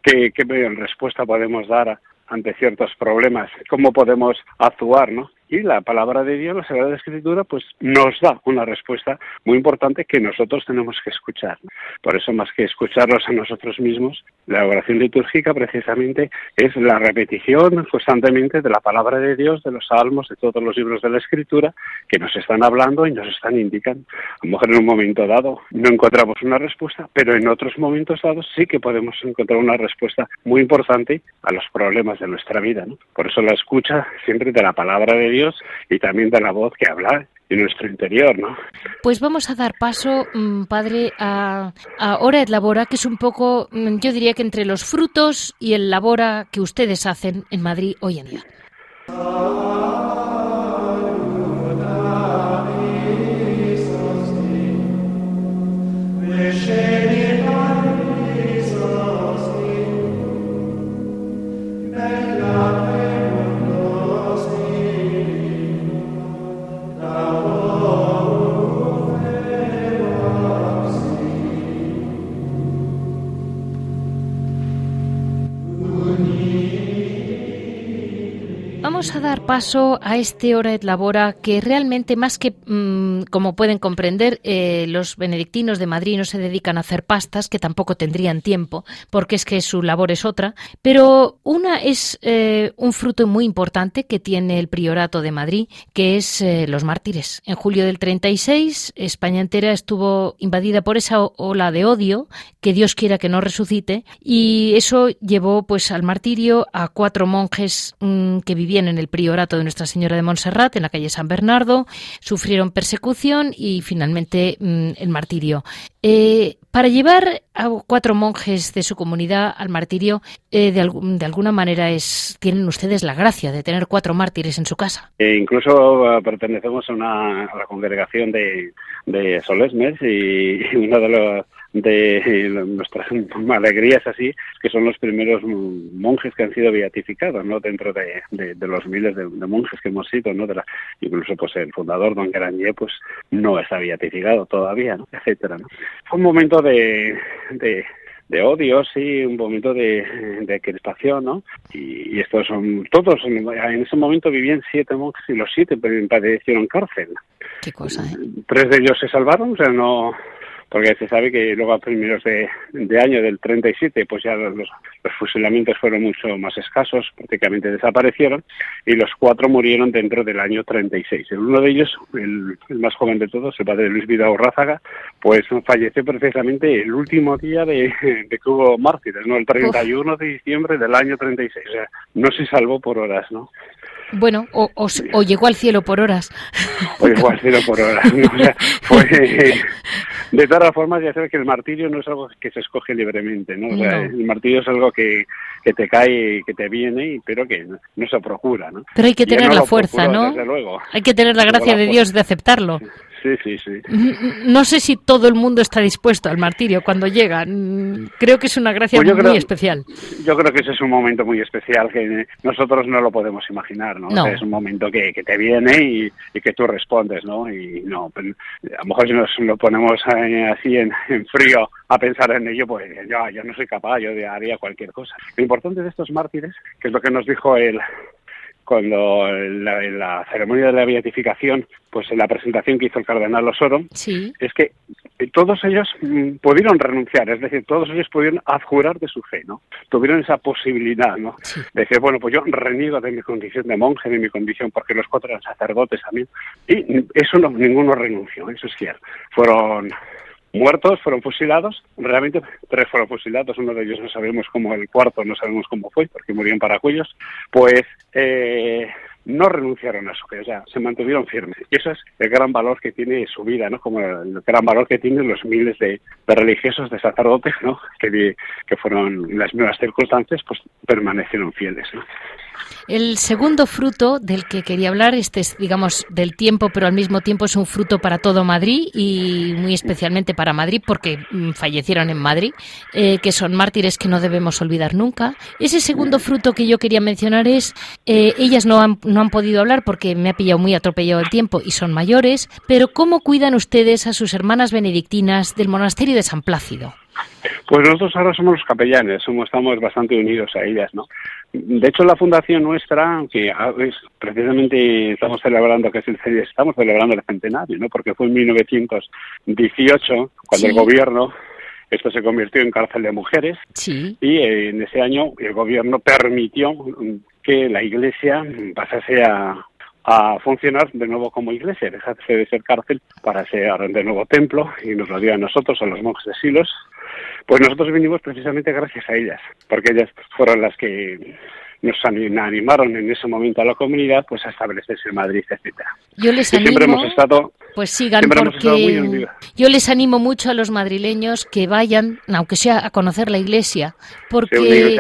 qué, qué respuesta podemos dar ante ciertos problemas, cómo podemos actuar, ¿no? Y la palabra de Dios, la Sagrada Escritura, pues nos da una respuesta muy importante que nosotros tenemos que escuchar. Por eso, más que escucharlos a nosotros mismos, la oración litúrgica precisamente es la repetición constantemente de la palabra de Dios, de los salmos, de todos los libros de la Escritura, que nos están hablando y nos están indicando. A lo mejor en un momento dado no encontramos una respuesta, pero en otros momentos dados sí que podemos encontrar una respuesta muy importante a los problemas de nuestra vida. Por eso la escucha siempre de la palabra de Dios Y también de la voz que habla en nuestro interior, ¿no? Pues vamos a dar paso, mm, padre, a, a Hora et Labora, que es un poco, mm, yo diría que entre los frutos y el labora que ustedes hacen en Madrid hoy en día. Vamos a dar paso a este hora et labora que realmente más que, mm, como pueden comprender, eh, los benedictinos de Madrid no se dedican a hacer pastas, que tampoco tendrían tiempo, porque es que su labor es otra, pero una es eh, un fruto muy importante que tiene el priorato de Madrid, que es eh, los mártires. En julio del 36, España entera estuvo invadida por esa ola de odio, que Dios quiera que no resucite, y eso llevó pues al martirio a cuatro monjes mm, que vivían en el priorato de Nuestra Señora de Montserrat, en la calle San Bernardo, sufrieron persecución y finalmente mm, el martirio. Eh, para llevar a cuatro monjes de su comunidad al martirio, eh, de, alguna manera es tienen ustedes la gracia de tener cuatro mártires en su casa. E incluso uh, pertenecemos a, una, la congregación de, de Solesmes y uno de los de nuestras alegrías así, que son los primeros monjes que han sido beatificados, ¿no? Dentro de, de, los miles de, monjes que hemos sido, ¿no? De la, incluso, pues, el fundador, Don Garanier, pues, no está beatificado todavía, ¿no? Etcétera, ¿no? Fue un momento de, de de odio, sí, un momento de, de crispación, ¿no? Y, estos son todos, en, ese momento vivían siete monjes y los siete padecieron cárcel. Qué cosa, ¿eh? Tres de ellos se salvaron, o sea, no, porque se sabe que luego a primeros de, año del 37 pues ya los, los, fusilamientos fueron mucho más escasos, prácticamente desaparecieron y los cuatro murieron dentro del año 36. El uno de ellos, el, más joven de todos, el padre Luis Vidal Rázaga, pues falleció precisamente el último día de, de que hubo mártires, ¿no? El 31 de diciembre del año 36. O sea, no se salvó por horas, ¿no? Bueno, o, o, llegó al cielo por horas. O llegó al cielo por horas. fue, de todas formas, ya sabes que el martirio no es algo que se escoge libremente, ¿no? O sea, el martirio es algo que, que te cae, que te viene, pero que no, se procura, ¿no? Pero hay que tener la fuerza, ¿no? Hay que tener la gracia de Dios de aceptarlo. Sí, sí, sí. No sé si todo el mundo está dispuesto al martirio cuando llega. Creo que es una gracia pues muy especial. Yo creo que ese es un momento muy especial que nosotros no lo podemos imaginar, ¿no? es un momento que, que te viene y, que tú respondes, ¿no? Y no, pues, a lo mejor si nos lo ponemos eh, así en, frío a pensar en ello, pues yo no soy capaz, yo haría cualquier cosa. Lo importante de estos mártires, que es lo que nos dijo el, cuando la, la, ceremonia de la beatificación, pues en la presentación que hizo el cardenal Osoro, es que todos ellos mm, pudieron renunciar, es decir, todos ellos pudieron adjurar de su fe, ¿no? Tuvieron esa posibilidad, ¿no? De decir, bueno, pues yo reniego de mi condición de monje, de mi condición, porque los cuatro eran sacerdotes también. Y eso no, ninguno renunció, eso es cierto. Fueron muertos, fueron fusilados, realmente tres fueron fusilados, uno de ellos no sabemos cómo, el cuarto no sabemos cómo fue, porque murió en Paracuellos, pues eh, no renunciaron a su fe, o sea, se mantuvieron firmes. Y eso es el gran valor que tiene su vida, ¿no? Como el, gran valor que tienen los miles de, religiosos, de sacerdotes, ¿no? Que, que fueron en las mismas circunstancias, pues permanecieron fieles. El segundo fruto del que quería hablar, este es, digamos, del tiempo, pero al mismo tiempo es un fruto para todo Madrid y muy especialmente para Madrid, porque mm, fallecieron en Madrid, eh, que son mártires que no debemos olvidar nunca. Ese segundo fruto que yo quería mencionar es, eh, ellas no han, no han podido hablar porque me ha pillado muy atropellado el tiempo y son mayores, pero ¿cómo cuidan ustedes a sus hermanas benedictinas del monasterio de San Plácido? Pues nosotros ahora somos los capellanes, somos, estamos bastante unidos a ellas, ¿no? De hecho, la fundación nuestra, que precisamente estamos celebrando, que es el estamos celebrando el centenario, ¿no? Porque fue en 1918 cuando el gobierno esto se convirtió en cárcel de mujeres sí. y en ese año el gobierno permitió que la iglesia pasase a, a funcionar de nuevo como iglesia, dejarse de ser cárcel para ser de nuevo templo y nos lo dio a nosotros, a los monjes de Silos, pues nosotros vinimos precisamente gracias a ellas, porque ellas fueron las que nos animaron en ese momento a la comunidad pues a establecerse en Madrid, etcétera. Yo les animo, siempre hemos estado pues sigan porque yo les animo mucho a los madrileños que vayan, aunque sea a conocer la iglesia, porque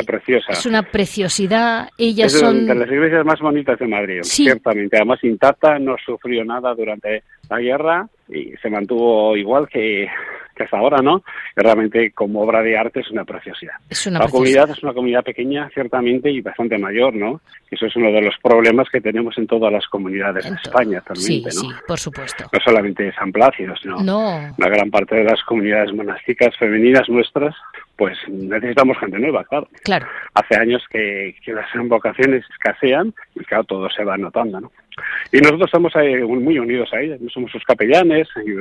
es una preciosidad. Ellas es son de las iglesias más bonitas de Madrid, ciertamente. Además intacta, no sufrió nada durante la guerra y se mantuvo igual que que hasta ahora no, realmente como obra de arte es una preciosidad. la comunidad es una comunidad pequeña, ciertamente, y bastante mayor, ¿no? Eso es uno de los problemas que tenemos en todas las comunidades de España también, ¿no? Sí, por supuesto. No solamente San Plácido, sino no. una gran parte de las comunidades monásticas femeninas nuestras, pues necesitamos gente nueva, claro. Claro. Hace años que, que las vocaciones escasean y claro, todo se va notando, ¿no? Y nosotros estamos muy unidos a ella, somos sus capellanes. Y,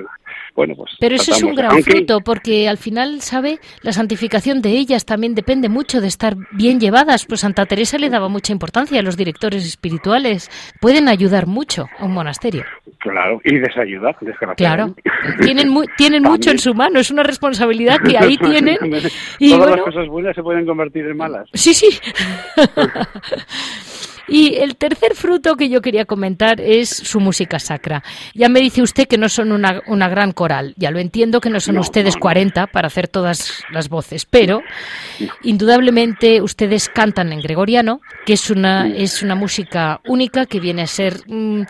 bueno, pues Pero eso es un gran fruto, porque al final, ¿sabe? La santificación de ellas también depende mucho de estar bien llevadas. Pues Santa Teresa le daba mucha importancia a los directores espirituales. Pueden ayudar mucho a un monasterio. Claro, y desayudar, desgraciadamente. Claro, tienen, tienen mucho en su mano, es una responsabilidad que ahí tienen. Y Todas las cosas buenas se pueden convertir en malas. Sí, sí. Y el tercer fruto que yo quería comentar es su música sacra. Ya me dice usted que no son una, una gran coral, ya lo entiendo que no son ustedes 40 para hacer todas las voces, pero indudablemente ustedes cantan en gregoriano, que es una, es una música única que viene a ser, mm,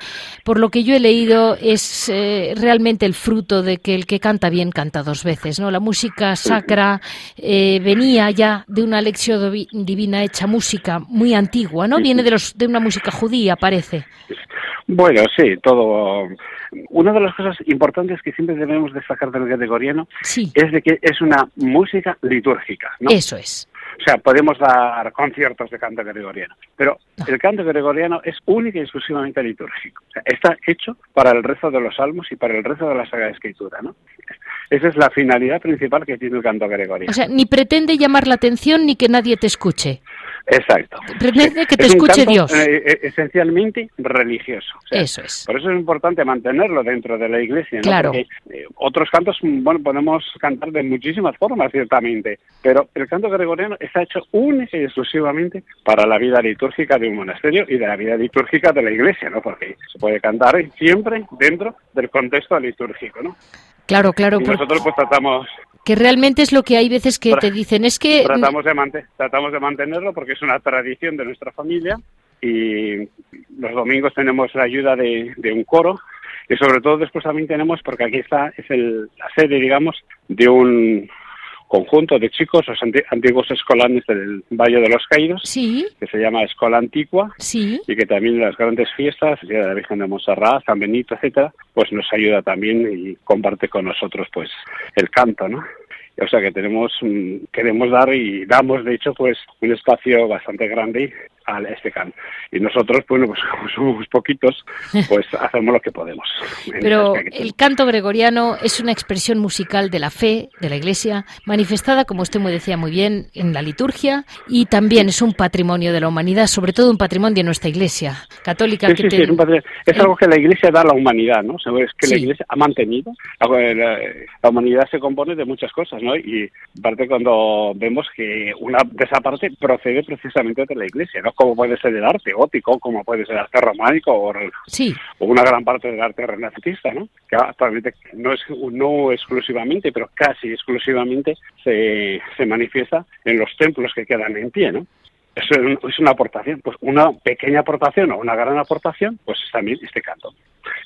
por lo que yo he leído, es eh, realmente el fruto de que el que canta bien canta dos veces. ¿no? La música sacra eh, venía ya de una lección divina hecha música muy antigua, ¿no? Viene de los de una música judía, parece. Bueno, sí, todo. Una de las cosas importantes que siempre debemos destacar del gregoriano es de que es una música litúrgica. ¿no? Eso es. O sea, podemos dar conciertos de canto gregoriano, pero el canto gregoriano es única y exclusivamente litúrgico. O sea, está hecho para el rezo de los salmos y para el rezo de la Sagrada Escritura, ¿no? Esa es la finalidad principal que tiene el canto gregoriano. O sea, ni pretende llamar la atención ni que nadie te escuche. Exacto. Pretende que te escuche Dios. Eh, eh, esencialmente religioso. eso es. Por eso es importante mantenerlo dentro de la iglesia, ¿no? Claro. Porque eh, otros cantos, bueno, podemos cantar de muchísimas formas, ciertamente, pero el canto gregoriano está hecho única y exclusivamente para la vida litúrgica de un monasterio y de la vida litúrgica de la iglesia, ¿no? Porque se puede cantar siempre dentro del contexto litúrgico, ¿no? Claro, claro. Y nosotros pues tratamos que realmente es lo que hay veces que te dicen es que tratamos de tratamos de mantenerlo porque es una tradición de nuestra familia y los domingos tenemos la ayuda de, de un coro y sobre todo después también tenemos porque aquí está es el, la sede digamos de un conjunto de chicos, los antiguos escolanes del Valle de los Caídos, sí. que se llama Escola Antigua, sí. y que también en las grandes fiestas, Día de la Virgen de Montserrat, San Benito, etcétera, pues nos ayuda también y comparte con nosotros pues el canto, ¿no? O sea que tenemos, mm, queremos dar y damos, de hecho, pues un espacio bastante grande a este canto. Y nosotros, bueno, pues como somos poquitos, pues hacemos lo que podemos. Pero el canto gregoriano es una expresión musical de la fe, de la Iglesia, manifestada, como usted me decía muy bien, en la liturgia y también es un patrimonio de la humanidad, sobre todo un patrimonio de nuestra Iglesia católica. Sí, sí, es, algo que la Iglesia da a la humanidad, ¿no? Es que la Iglesia ha mantenido. La, humanidad se compone de muchas cosas, ¿no? Y parte cuando vemos que una de esa parte procede precisamente de la Iglesia, ¿no? como puede ser el arte gótico, como puede ser el arte románico o, una gran parte del arte renacentista, ¿no? que actualmente no es no exclusivamente, pero casi exclusivamente se, se manifiesta en los templos que quedan en pie, ¿no? eso es una aportación, pues una pequeña aportación o una gran aportación, pues también este canto,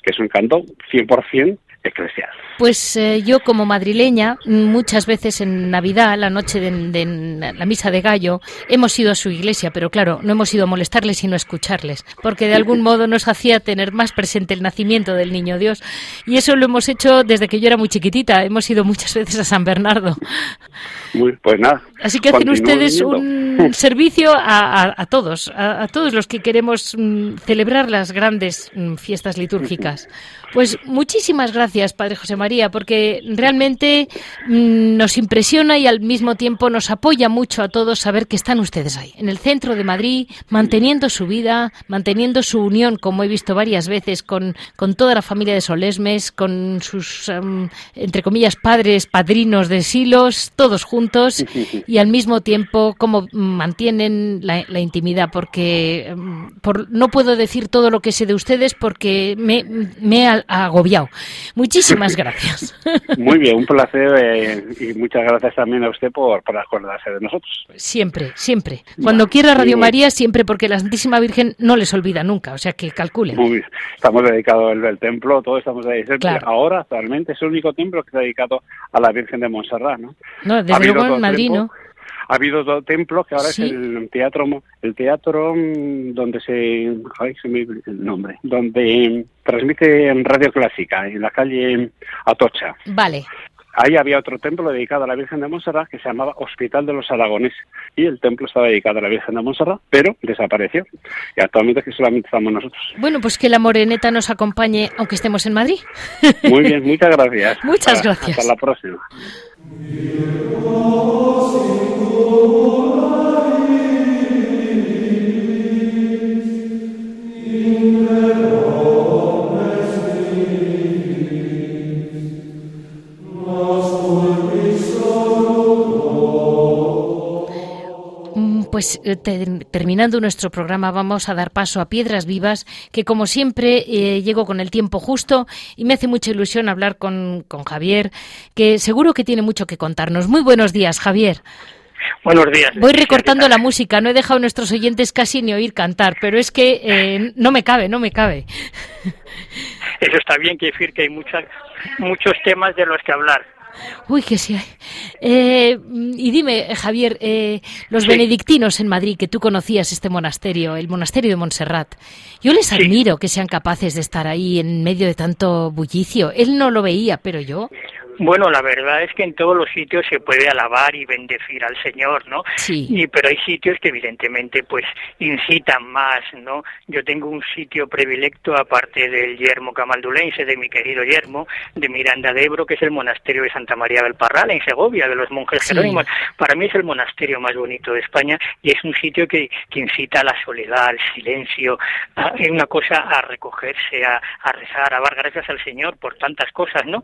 que es un canto 100% Pues eh, yo como madrileña, muchas veces en Navidad, la noche de, la misa de Gallo, hemos ido a su iglesia, pero claro, no hemos ido a molestarles sino a escucharles, porque de algún modo nos hacía tener más presente el nacimiento del Niño Dios. Y eso lo hemos hecho desde que yo era muy chiquitita, hemos ido muchas veces a San Bernardo. Muy, pues nada. Así que hacen ustedes un servicio a, todos, a, todos los que queremos mm, celebrar las grandes mm, fiestas litúrgicas. Pues muchísimas gracias, Padre José María, porque realmente mm, nos impresiona y al mismo tiempo nos apoya mucho a todos saber que están ustedes ahí, en el centro de Madrid, manteniendo su vida, manteniendo su unión, como he visto varias veces, con, con toda la familia de Solesmes, con sus, entre comillas, padres, padrinos de Silos, todos juntos, y al mismo tiempo cómo mantienen la, intimidad, porque em, por, no puedo decir todo lo que sé de ustedes porque me, me agobiado. Muchísimas gracias. Muy bien, un placer eh, y muchas gracias también a usted por, por acordarse de nosotros. Siempre, siempre. Cuando quiera Radio María, siempre, porque la Santísima Virgen no les olvida nunca, o sea que calculen. Muy bien. Estamos dedicados al, templo, todos estamos dedicados. Ahora, actualmente, es el único templo que está dedicado a la Virgen de Montserrat, ¿no? No, desde luego en Madrid, ¿no? ha habido dos templos que ahora es el teatro el teatro mm, donde se ay, se me el nombre donde transmite en radio clásica en la calle Atocha. Vale Ahí había otro templo dedicado a la Virgen de Montserrat que se llamaba Hospital de los Aragoneses y el templo estaba dedicado a la Virgen de Montserrat, pero desapareció. Y actualmente que solamente estamos nosotros. Bueno, pues que la moreneta nos acompañe aunque estemos en Madrid. Muy bien, muchas gracias. Muchas gracias. Hasta la próxima. Pues eh, terminando nuestro programa vamos a dar paso a Piedras Vivas, que como siempre eh, llego con el tiempo justo y me hace mucha ilusión hablar con, con Javier, que seguro que tiene mucho que contarnos. Muy buenos días, Javier. Buenos días. Voy recortando la música, no he dejado a nuestros oyentes casi ni oír cantar, pero es que eh, no me cabe, no me cabe. Eso está bien, que decir que hay muchas, muchos temas de los que hablar. Uy, que sí hay. Eh, y dime, Javier, eh, los benedictinos en Madrid, que tú conocías este monasterio, el monasterio de Montserrat, yo les admiro que sean capaces de estar ahí en medio de tanto bullicio. Él no lo veía, pero yo. Bueno, la verdad es que en todos los sitios se puede alabar y bendecir al Señor, ¿no? Sí. Y, pero hay sitios que evidentemente pues incitan más, ¿no? Yo tengo un sitio predilecto aparte del yermo camaldulense, de mi querido yermo, de Miranda de Ebro, que es el monasterio de Santa María del Parral, en Segovia, de los monjes jerónimos. Para mí es el monasterio más bonito de España y es un sitio que, que incita a la soledad, al silencio, es una cosa a recogerse, a, a rezar, a dar gracias al Señor por tantas cosas, ¿no?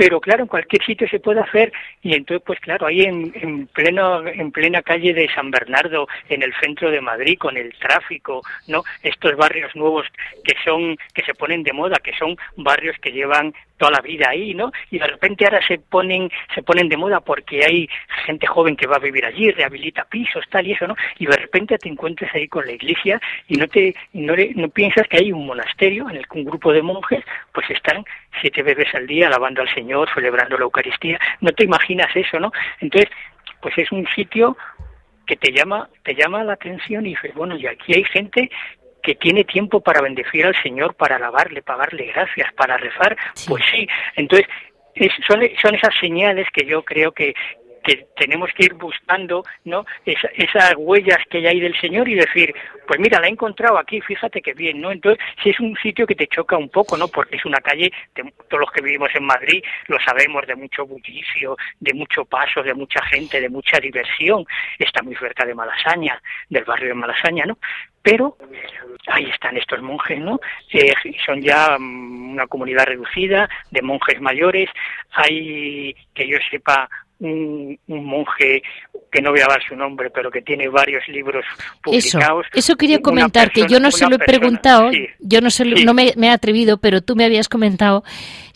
Pero claro, en cualquier sitio se puede hacer y entonces pues claro, ahí en, en pleno en plena calle de San Bernardo, en el centro de Madrid con el tráfico, ¿no? Estos barrios nuevos que son que se ponen de moda, que son barrios que llevan toda la vida ahí, ¿no? Y de repente ahora se ponen, se ponen de moda porque hay gente joven que va a vivir allí, rehabilita pisos, tal y eso, ¿no? Y de repente te encuentras ahí con la iglesia y no te, no, no piensas que hay un monasterio en el que un grupo de monjes pues están siete veces al día alabando al Señor, celebrando la Eucaristía. No te imaginas eso, ¿no? Entonces, pues es un sitio que te llama, te llama la atención y dices, bueno, y aquí hay gente que tiene tiempo para bendecir al Señor, para alabarle, pagarle gracias, para rezar, pues sí. Entonces, son, son esas señales que yo creo que, que tenemos que ir buscando ¿no? esas huellas que hay ahí del Señor y decir, pues mira, la he encontrado aquí, fíjate qué bien, ¿no? Entonces, si es un sitio que te choca un poco, ¿no? Porque es una calle, de, todos los que vivimos en Madrid lo sabemos, de mucho bullicio, de mucho paso, de mucha gente, de mucha diversión, está muy cerca de Malasaña, del barrio de Malasaña, ¿no? Pero ahí están estos monjes, ¿no? Eh, son ya mm, una comunidad reducida de monjes mayores. Hay, que yo sepa, un, monje que no voy a dar su nombre, pero que tiene varios libros publicados. Eso, eso quería comentar, que yo no se lo he preguntado, yo no, se no me, me, he atrevido, pero tú me habías comentado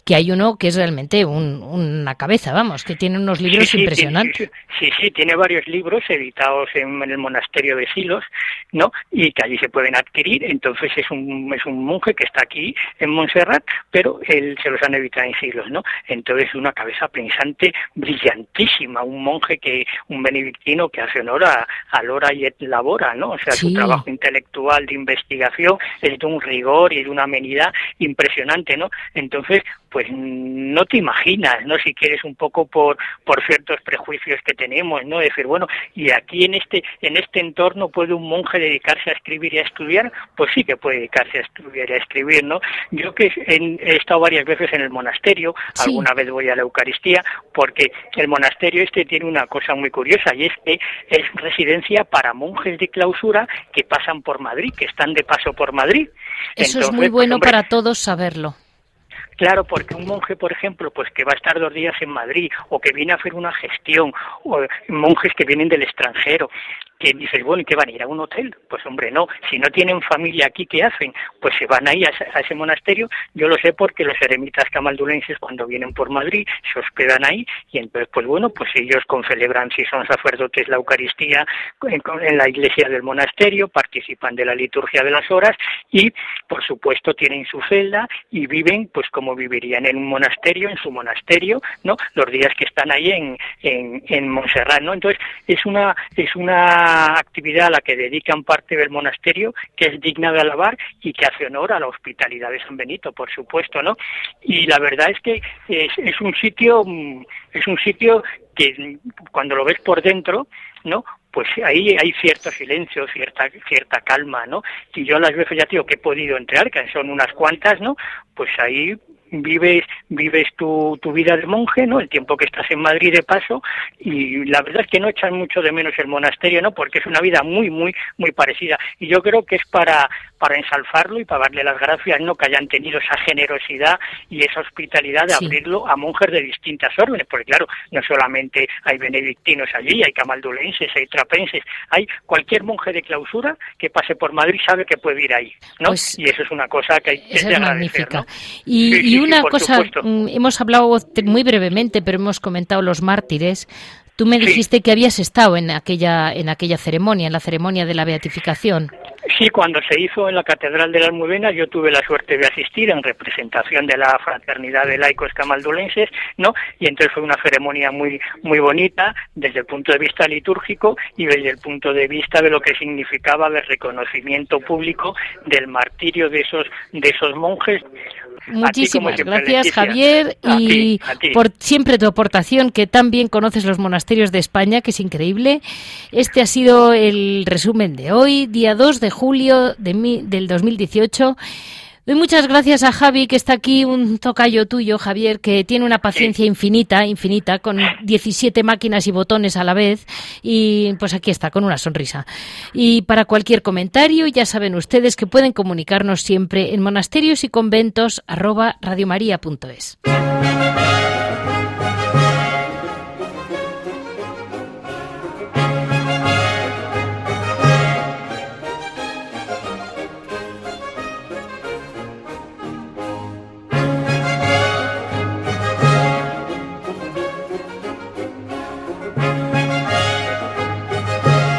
que hay uno que es realmente una cabeza, vamos, que tiene unos libros impresionantes. Sí, sí, tiene varios libros editados en, el monasterio de Silos, ¿no? Y que allí se pueden adquirir. Entonces es un, es un monje que está aquí en Montserrat, pero él se los han editado en Silos, ¿no? Entonces una cabeza pensante brillantísima, un monje que, un benedictino que hace honor a, a Lora y et Labora, ¿no? O sea, su trabajo intelectual de investigación es de un rigor y de una amenidad impresionante, ¿no? Entonces, pues no te imaginas, ¿no? Si quieres un poco por, por ciertos prejuicios que tenemos, ¿no? Decir, bueno, y aquí en este, en este entorno puede un monje dedicarse a escribir y a estudiar, pues sí que puede dedicarse a estudiar y a escribir, ¿no? Yo que he, estado varias veces en el monasterio, alguna vez voy a la Eucaristía, porque el monasterio este tiene una cosa muy curiosa y es que es residencia para monjes de clausura que pasan por Madrid, que están de paso por Madrid. Eso es muy bueno para todos saberlo. Claro, porque un monje, por ejemplo, pues que va a estar dos días en Madrid o que viene a hacer una gestión, o monjes que vienen del extranjero, que dices, bueno, ¿y qué van a ir a un hotel? Pues hombre, no, si no tienen familia aquí, ¿qué hacen? Pues se van ahí a, ese monasterio, yo lo sé porque los eremitas camaldulenses cuando vienen por Madrid se hospedan ahí y entonces, pues bueno, pues ellos concelebran, si son sacerdotes, la Eucaristía en, en la iglesia del monasterio, participan de la liturgia de las horas y, por supuesto, tienen su celda y viven, pues como vivirían en un monasterio, en su monasterio, ¿no? Los días que están ahí en, en, en Montserrat, ¿no? Entonces, es una, es una actividad a la que dedican parte del monasterio que es digna de alabar y que hace honor a la hospitalidad de San Benito, por supuesto, ¿no? Y la verdad es que es, es un sitio, mm, es un sitio que cuando lo ves por dentro, ¿no? pues ahí hay cierto silencio, cierta cierta calma, ¿no? Y yo las veces ya digo que he podido entrar, que son unas cuantas, ¿no? Pues ahí vives vives tu, tu vida de monje, ¿no? El tiempo que estás en Madrid de paso y la verdad es que no echan mucho de menos el monasterio, ¿no? Porque es una vida muy muy muy parecida y yo creo que es para para ensalzarlo y para darle las gracias, ¿no? Que hayan tenido esa generosidad y esa hospitalidad de abrirlo a monjes de distintas órdenes, porque claro, no solamente hay benedictinos allí, hay camaldulenses, hay trapenses, hay cualquier monje de clausura que pase por Madrid sabe que puede ir ahí, ¿no? Pues y eso es una cosa que hay que es magnífica. Y, una cosa, mm, hemos hablado muy brevemente, pero hemos comentado los mártires. Tú me dijiste que habías estado en aquella en aquella ceremonia, en la ceremonia de la beatificación. Sí, cuando se hizo en la Catedral de la Almudena, yo tuve la suerte de asistir en representación de la Fraternidad de Laicos Camaldulenses, ¿no? Y entonces fue una ceremonia muy muy bonita desde el punto de vista litúrgico y desde el punto de vista de lo que significaba el reconocimiento público del martirio de esos de esos monjes Muchísimas gracias, Javier, y por siempre tu aportación, que tan bien conoces los monasterios de España, que es increíble. Este ha sido el resumen de hoy, día 2 de julio de del 2018. Doy muchas gracias a Javi, que está aquí, un tocayo tuyo, Javier, que tiene una paciencia infinita, infinita, con 17 máquinas y botones a la vez, y pues aquí está, con una sonrisa. Y para cualquier comentario, ya saben ustedes que pueden comunicarnos siempre en monasterios y conventos